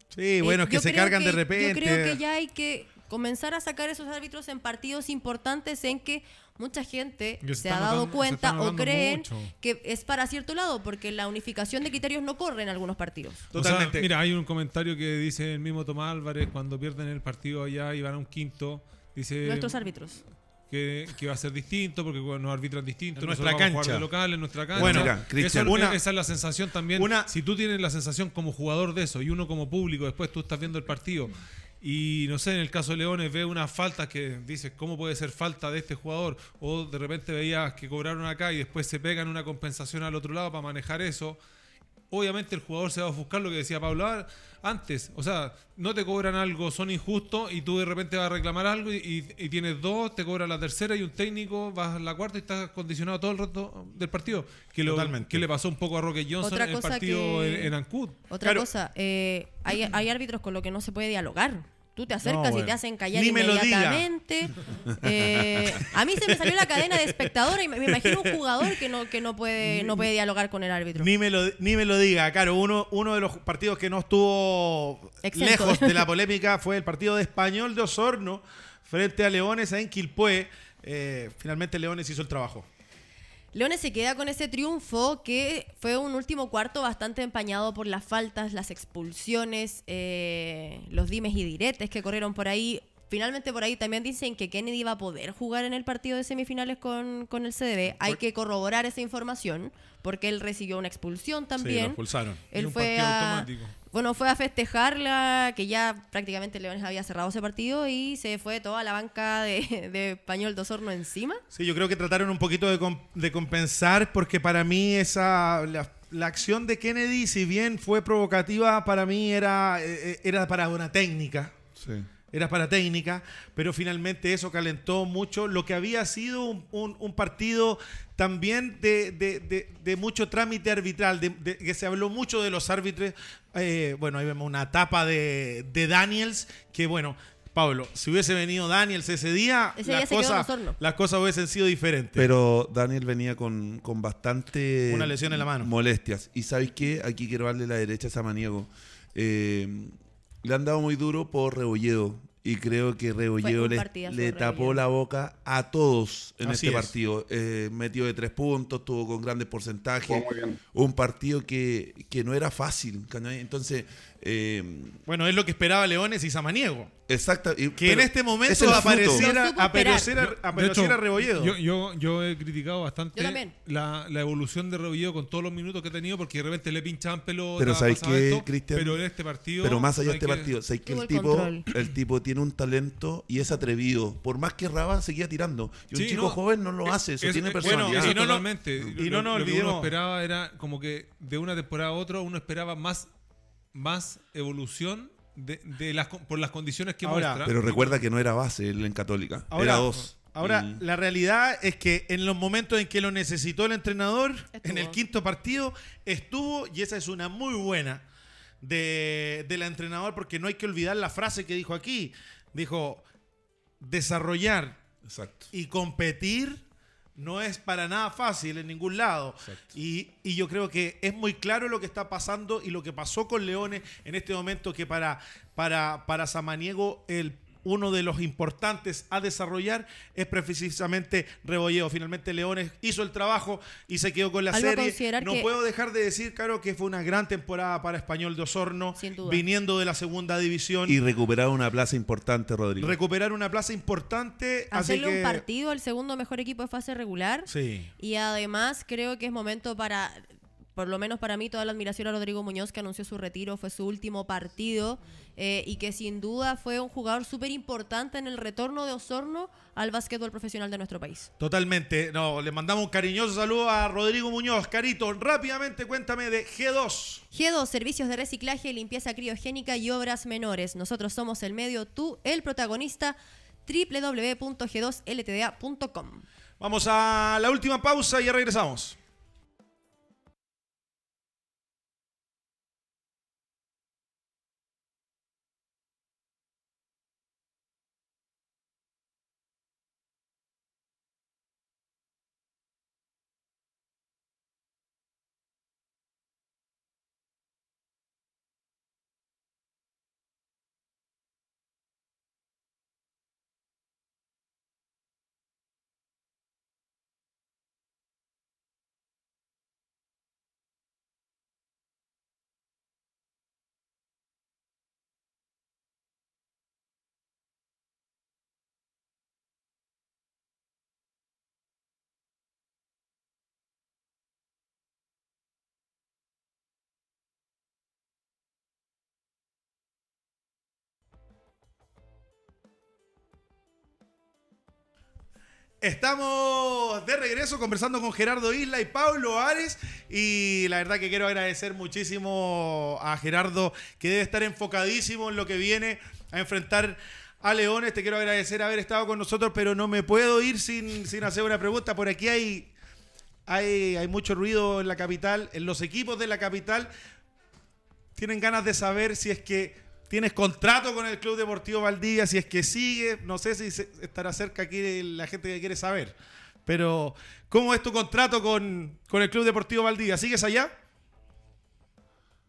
sí, bueno,
Eh,
es que
yo
se
creo
cargan de
que-
repente.
Yo creo que ya hay que comenzar a sacar esos árbitros en partidos importantes en que mucha gente
Que se
ha dado
notando-
cuenta o creen
mucho.
que es para cierto lado, porque la unificación de criterios no corre en algunos partidos.
O sea,
Totalmente.
mira, hay un comentario que dice el mismo Tomás Álvarez cuando pierden el partido allá y van a un quinto. Dice
Nuestros árbitros.
que, que va a ser distinto porque bueno, nos arbitran distinto.
En nuestra
vamos a jugar
cancha.
de local, en nuestra cancha.
Bueno,
Mira, Cristian,
Eso-
una-
esa es la sensación también.
una-
si tú tienes la sensación como jugador de eso y uno como público, después tú estás viendo el partido y no sé, en el caso de Leones ve una falta que dices, ¿cómo puede ser falta de este jugador? O de repente veías que cobraron acá y después se pegan una compensación al otro lado para manejar eso. Obviamente el jugador se va a buscar lo que decía Pablo antes. O sea, no te cobran algo, son injustos y tú de repente vas a reclamar algo y, y- y tienes dos, te cobra la tercera y un técnico, vas a la cuarta y estás condicionado todo el rato del partido. Que, lo,
Totalmente.
que le pasó un poco a Roque Johnson
Otra
en el partido
que-
en, en Ancud.
Otra
Claro.
cosa, eh, hay, hay árbitros con los que no se puede dialogar. Tú te acercas
No,
y te hacen callar
Ni
inmediatamente. Eh, a mí se me salió la cadena de espectador y me, me imagino un jugador que no, que no puede, no puede dialogar con el árbitro.
Ni me lo, ni me lo diga, claro. Uno, uno de los partidos que no estuvo
Exento.
lejos de la polémica fue el partido de Español de Osorno frente a Leones en Quilpué. Eh, finalmente Leones hizo el trabajo.
Leones se queda con ese triunfo que fue un último cuarto bastante empañado por las faltas, las expulsiones, eh, los dimes y diretes que corrieron por ahí. Finalmente por ahí también dicen que Kennedy va a poder jugar en el partido de semifinales con, con el CDB. Hay que corroborar esa información porque él recibió una expulsión también.
expulsaron.
Y
Él
un
fue
partido
a,
automático.
bueno, fue a festejarla, que ya prácticamente Leones había cerrado ese partido y se fue toda la banca de, de Español de Osorno encima.
Sí, yo creo que trataron un poquito de, com- de compensar porque para mí esa la, la acción de Kennedy, si bien fue provocativa, para mí era, eh, era para una técnica.
Sí.
Era para técnica, pero finalmente eso calentó mucho lo que había sido un, un- un partido también de, de- de- de mucho trámite arbitral, de, de- que se habló mucho de los árbitros. Eh, bueno, ahí vemos una tapa de, de Daniels, que bueno, Pablo, si hubiese venido Daniels ese día,
Ese
cosas, las cosas hubiesen sido diferentes.
Pero Daniel venía con, con bastante...
Una lesión en la mano.
Molestias. Y ¿sabes qué? Aquí quiero darle la derecha a Samaniego. Eh, le han dado muy duro por Rebolledo. Y creo que Rebolledo le, tapó
Rebolledo.
la boca a todos en
Así
este
es.
partido. Eh, metió de tres puntos, tuvo con grandes porcentajes.
Muy bien.
Un partido que, que no era fácil. Entonces, eh,
bueno, es lo que esperaba Leones y Samaniego.
exacta. y-
Que en este
es
momento apareciera, apareciera, apareciera Rebolledo.
Yo, yo, yo he criticado bastante la, la evolución de Rebolledo con todos los minutos que ha tenido, porque de repente le pinchaban pelota.
Pero ¿sabes
esto,
Cristian?
Pero en este partido.
Pero más allá
no
de este
que-
partido, ¿sabes que el
el
tipo, el tipo tiene un talento y es atrevido. Por más que Raba seguía tirando. Y un
Sí,
chico
no,
joven no lo hace, eso
es-
tiene personalidad.
Bueno,
Y
eso
no, no-
totalmente.
y
Lo-
no nos
lo que uno esperaba era como que de una temporada a otra uno esperaba más, más evolución de, de las, por las condiciones que
Ahora,
muestra.
Pero recuerda que no era base él en Católica.
Ahora-
era dos.
Ahora,
Y-
la realidad es que en los momentos en que lo necesitó el entrenador,
Estuvo.
en el quinto partido, estuvo, y esa es una muy buena de, del entrenador, porque no hay que olvidar la frase que dijo aquí. Dijo, desarrollar
Exacto.
y competir no es para nada fácil en ningún lado. Y, y yo creo que es muy claro lo que está pasando y lo que pasó con Leones en este momento, que para, para, para Samaniego el uno de los importantes a desarrollar es precisamente Rebolledo. Finalmente Leones hizo el trabajo y se quedó con la serie. No
que-
puedo dejar de decir, claro, que fue una gran temporada para Español de Osorno,
Sin duda.
viniendo de la segunda división.
Y recuperar una plaza importante, Rodrigo.
recuperar una plaza importante. así
Hacerle
que-
un partido al segundo mejor equipo de fase regular.
Sí.
Y además creo que es momento para, por lo menos para mí, toda la admiración a Rodrigo Muñoz que anunció su retiro, fue su último partido eh, y que sin duda fue un jugador súper importante en el retorno de Osorno al básquetbol profesional de nuestro país.
Totalmente. No, le mandamos un cariñoso saludo a Rodrigo Muñoz. Carito, rápidamente cuéntame de G2.
G2, servicios de reciclaje, limpieza criogénica y obras menores. Nosotros somos el medio, tú, el protagonista, www.g2ltda.com.
Vamos a la última pausa y ya regresamos. Estamos de regreso conversando con Gerardo Isla y Pablo Ares y la verdad que quiero agradecer muchísimo a Gerardo que debe estar enfocadísimo en lo que viene a enfrentar a Leones. Te quiero agradecer haber estado con nosotros, pero no me puedo ir sin, sin hacer una pregunta. Por aquí hay, hay, hay mucho ruido en la capital, en los equipos de la capital. Tienen ganas de saber si es que tienes contrato con el Club Deportivo Valdivia, si es que sigue, no sé si se- estará cerca aquí la gente que quiere saber. Pero, ¿cómo es tu contrato con, con el Club Deportivo Valdivia? ¿Sigues allá?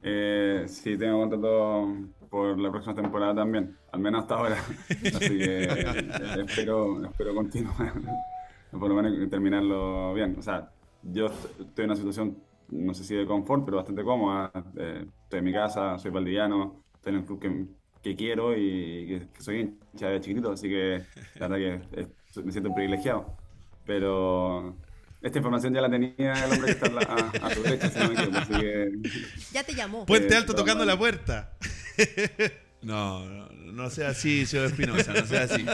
Eh, sí, tengo contrato por la próxima temporada también, al menos hasta ahora. Así que eh, espero, espero continuar, por lo menos terminarlo bien. O sea, yo est- estoy en una situación, no sé si de confort, pero bastante cómoda. Eh, estoy en mi casa, soy valdiviano, estoy en el club que, que quiero y que, que soy hincha de chiquitito, así que la verdad que eh, me siento privilegiado. Pero esta información ya la tenía el hombre que está a, a- tu derecha, si no me equivoco, así que...
Ya te llamó.
Puente
Eh,
Alto tocando la puerta.
No, no, no sea así, señor Espinosa, no sea así.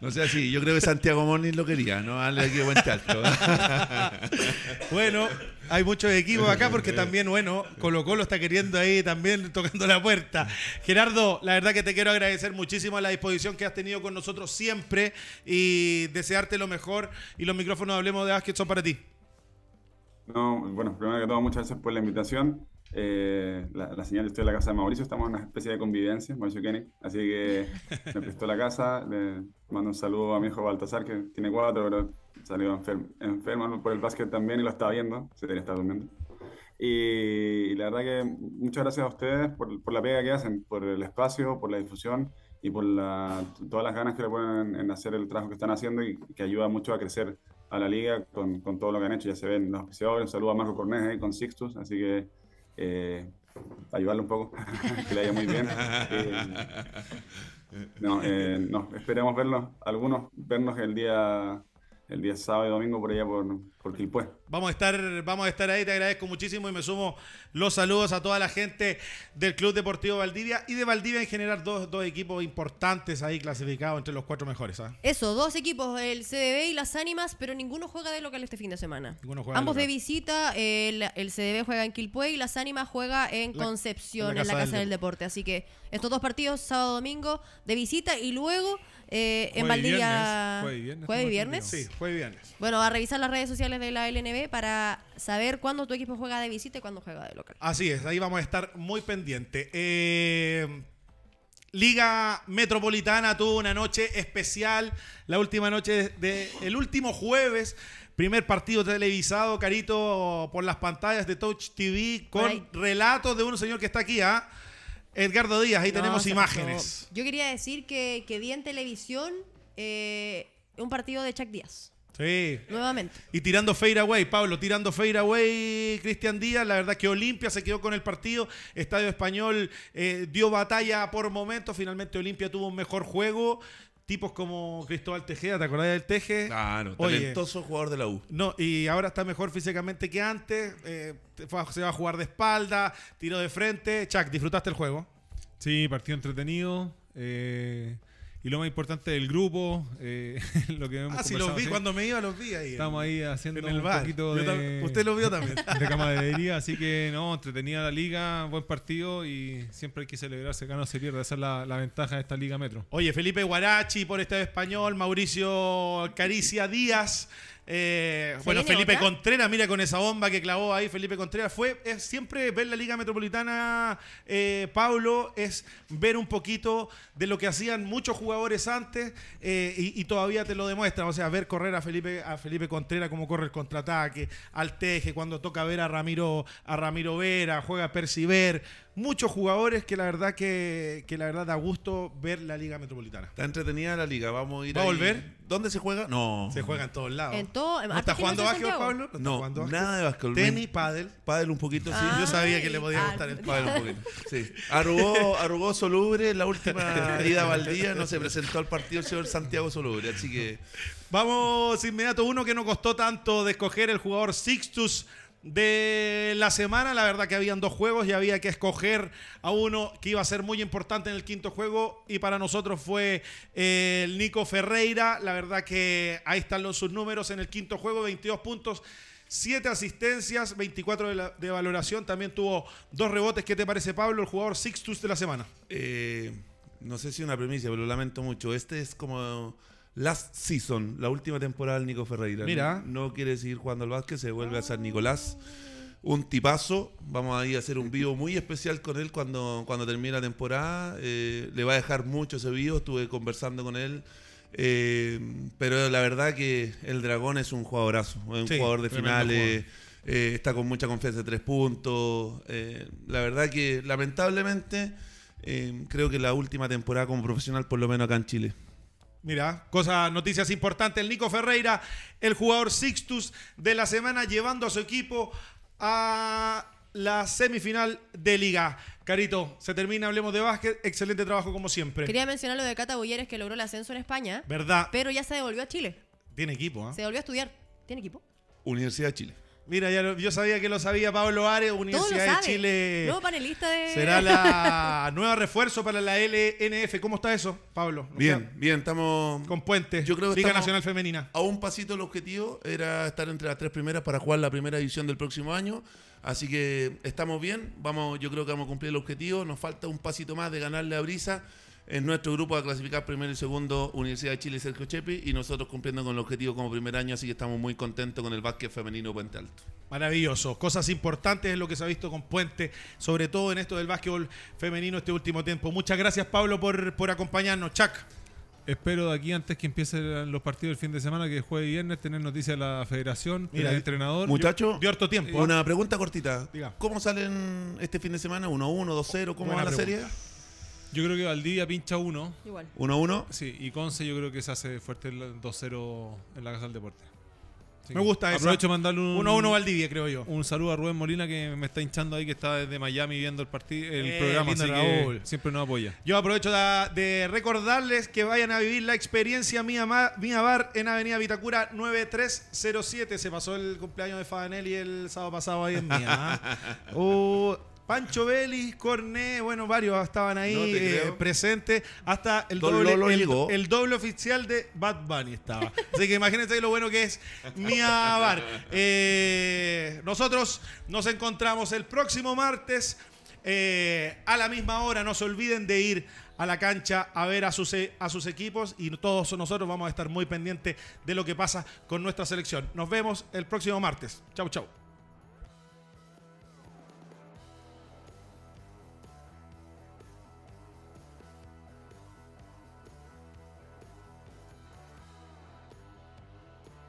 No sea así. Yo creo que Santiago Moni lo quería, ¿no? Dale aquí Puente Alto.
Bueno, hay muchos equipos acá porque también, bueno, Colo Colo está queriendo ahí también tocando la puerta. Gerardo, la verdad que te quiero agradecer muchísimo la disposición que has tenido con nosotros siempre y desearte lo mejor. Y los micrófonos de Hablemos de Básquet son para ti.
No, bueno, primero que todo, muchas gracias por la invitación. Eh, la, la señal, estoy en la casa de Mauricio, estamos en una especie de convivencia, Mauricio Kenny, así que me prestó la casa. Le mando un saludo a mi hijo Baltasar, que tiene cuatro, pero salió enfer- enfermo por el básquet también y lo está viendo, se debería estar durmiendo. Y, la verdad que muchas gracias a ustedes por, por la pega que hacen, por el espacio, por la difusión y por la- todas las ganas que le ponen en hacer el trabajo que están haciendo y que ayuda mucho a crecer a la liga con, con todo lo que han hecho. Ya se ven los auspiciadores. Un saludo a Marco Cornés ahí con Sixtus, así que eh, ayudarle un poco, que le vaya muy bien. Eh, no, eh, no, esperemos verlos, algunos vernos el día, el día sábado y domingo por allá por, por Quilpué.
Vamos a estar, vamos a estar ahí, te agradezco muchísimo y me sumo los saludos a toda la gente del Club Deportivo Valdivia y de Valdivia en general, dos, dos equipos importantes ahí clasificados entre los cuatro mejores. ¿ah?
Eso, dos equipos, el CDB y las Ánimas, pero ninguno juega de local este fin de semana.
Ninguno juega de
Ambos de
local.
visita, el, el CDB juega en Quilpué y las Ánimas juega en
La-
Concepción,
en la
en la
Casa
Casa
del
del Deporte. Así que estos dos partidos, sábado domingo, de visita y luego eh, en Valdivia.
jueves y viernes,
Jueves y viernes.
Sí.
Bueno, a revisar las redes sociales de la LNB para saber cuándo tu equipo juega de visita y cuándo juega de local.
Así es, ahí vamos a estar muy pendientes. Eh, Liga Metropolitana tuvo una noche especial, la última noche de, el último jueves, primer partido televisado, Carito, por las pantallas de Touch TV, con relatos de un señor que está aquí, ¿ah? Edgardo Díaz, ahí
No,
tenemos imágenes.
Yo quería decir que, que vi en televisión eh, un partido de Chuck Díaz.
Sí.
Nuevamente.
Y tirando fade away, Pablo, tirando fade away, Cristian Díaz. La verdad que Olimpia se quedó con el partido. Estadio Español eh, dio batalla por momentos. Finalmente Olimpia tuvo un mejor juego. Tipos como Cristóbal Tejeda, ¿te acordás del Teje?
Claro,
Oye.
talentoso jugador de la U.
No, y ahora está mejor físicamente que antes. eh, se va a jugar de espalda, tiro de frente. Chuck, ¿disfrutaste el juego?
Sí, partido entretenido. eh, y lo más importante del grupo, eh, lo que hemos
Ah, sí, los vi
sí.
cuando me iba, los vi ahí.
Estamos ahí haciendo
en el
un
bar.
poquito de...
Usted lo vio también.
de camaradería, así que no, entretenida la liga, buen partido y siempre hay que celebrarse, que no se pierde, esa es la, la ventaja de esta liga metro.
Oye, Felipe Guarachi por Estadio Español, Mauricio Caricia Díaz. Eh,
¿Se
bueno, Felipe
otra?
Contreras, mira con esa bomba que clavó ahí Felipe Contreras. Fue es siempre ver la Liga Metropolitana, eh, Pablo, es ver un poquito de lo que hacían muchos jugadores antes eh, y, y todavía te lo demuestran. O sea, ver correr a Felipe, a Felipe Contreras, cómo corre el contraataque, al Teje, cuando toca ver a Ramiro, a Ramiro Vera, juega Perciber. Muchos jugadores que la verdad que, que la verdad da gusto ver la Liga Metropolitana.
Está entretenida la liga, vamos a ir
¿Va a
ahí.
volver?
¿Dónde se juega? No.
Se juega en todos lados.
En todo. en
¿No está jugando
gimnasio en
básquet,
Santiago.
Pablo? está
No,
jugando
nada de básquetbol.
Tenis, pádel.
Pádel un poquito, sí.
Ah.
Yo sabía que le podía
Ay,
gustar el
ah.
pádel.
Pádel un poquito. Sí. Arrugó, arrugó Solubre en la última ida a Valdía, no se presentó al partido el señor Santiago Solubre, así que
Vamos inmediato. Uno que no costó tanto de escoger el jugador Sixtus de la semana. La verdad que habían dos juegos y había que escoger a uno que iba a ser muy importante en el quinto juego y para nosotros fue eh, el Nico Ferreira. La verdad que ahí están los, sus números en el quinto juego, 22 puntos. 7 asistencias, 24 de, valoración. También tuvo dos rebotes. ¿Qué te parece, Pablo, el jugador Sixtus de la semana?
Eh, no sé si una premisa, pero lo lamento mucho. Este es como last season, la última temporada del Nico Ferreira.
Mira.
No, no quiere seguir jugando al básquet, se vuelve a San Nicolás. Un tipazo. Vamos a ir a hacer un vivo muy especial con él cuando, cuando termine la temporada. Eh, le va a dejar mucho ese vivo. Estuve conversando con él. Eh, pero la verdad que el Dragón es un jugadorazo. Es un
Sí,
jugador de finales. eh, está con mucha confianza de tres puntos. La verdad que lamentablemente creo que la última temporada como profesional, por lo menos acá en Chile.
Mira, cosas, noticias importantes. El Nico Ferreira, el jugador Sixtus de la semana, llevando a su equipo a la semifinal de Liga. Carito, se termina, hablemos de básquet. Excelente trabajo como siempre.
Quería mencionar lo de Cata Boyeres que logró el ascenso en España,
¿Verdad?
pero ya se devolvió a Chile.
Tiene equipo, ¿ah?
Se devolvió a estudiar. ¿Tiene equipo?
Universidad de Chile.
Mira, ya lo- yo sabía que lo sabía Pablo Ares, Universidad de. Chile.
Nuevo panelista de...
Será la nueva refuerzo para la LNF. ¿Cómo está eso, Pablo?
Bien, bien, estamos
Con Puente,
Yo creo que
Liga Nacional Femenina.
a un pasito el objetivo, era estar entre las tres primeras para jugar la primera división del próximo año. Así que estamos bien, vamos, yo creo que vamos a cumplir el objetivo. Nos falta un pasito más de ganarle a Brisa. En nuestro grupo a clasificar primero y segundo Universidad de Chile y Sergio Chepi y nosotros cumpliendo con el objetivo como primer año, así que estamos muy contentos con el básquet femenino Puente Alto.
Maravilloso. Cosas importantes es lo que se ha visto con Puente, sobre todo en esto del básquetbol femenino este último tiempo. Muchas gracias, Pablo, por, por acompañarnos. Chac.
Espero de aquí antes que empiecen los partidos del fin de semana, que juegue viernes, tener noticias de la federación,
Mira,
del entrenador.
Muchachos,
Dio harto tiempo. ¿ah?
una pregunta cortita.
Diga.
¿Cómo salen este fin de semana? ¿1-1, 2-0? ¿Cómo
Buena
va la
pregunta.
serie?
Yo creo que Valdivia pincha uno.
Igual.
1-1.
Sí, y Conce yo creo que se hace fuerte el 2-0 en la Casa del Deporte. Así
Me gusta esa.
Aprovecho de mandarle un,
1-1 Valdivia, creo yo.
un saludo a Rubén Molina que me está hinchando ahí, que está desde Miami viendo el partido, el
Eh,
programa, así que siempre nos apoya.
Yo aprovecho de, de recordarles que vayan a vivir la experiencia Mía, Ma- Mía Bar en Avenida Vitacura 9307. Se pasó el cumpleaños de Fabanelli el sábado pasado ahí en Mía. ¿ah? Uh, Pancho Vélez, Corné, bueno, varios estaban ahí
No
eh, presentes. Hasta el doble, el, doble oficial de Bad Bunny estaba. Así que imagínense lo bueno que es Mía Bar. Eh, nosotros nos encontramos el próximo martes eh, a la misma hora. No se olviden de ir a la cancha a ver a sus, a sus equipos y todos nosotros vamos a estar muy pendientes de lo que pasa con nuestra selección. Nos vemos el próximo martes. Chau, chau.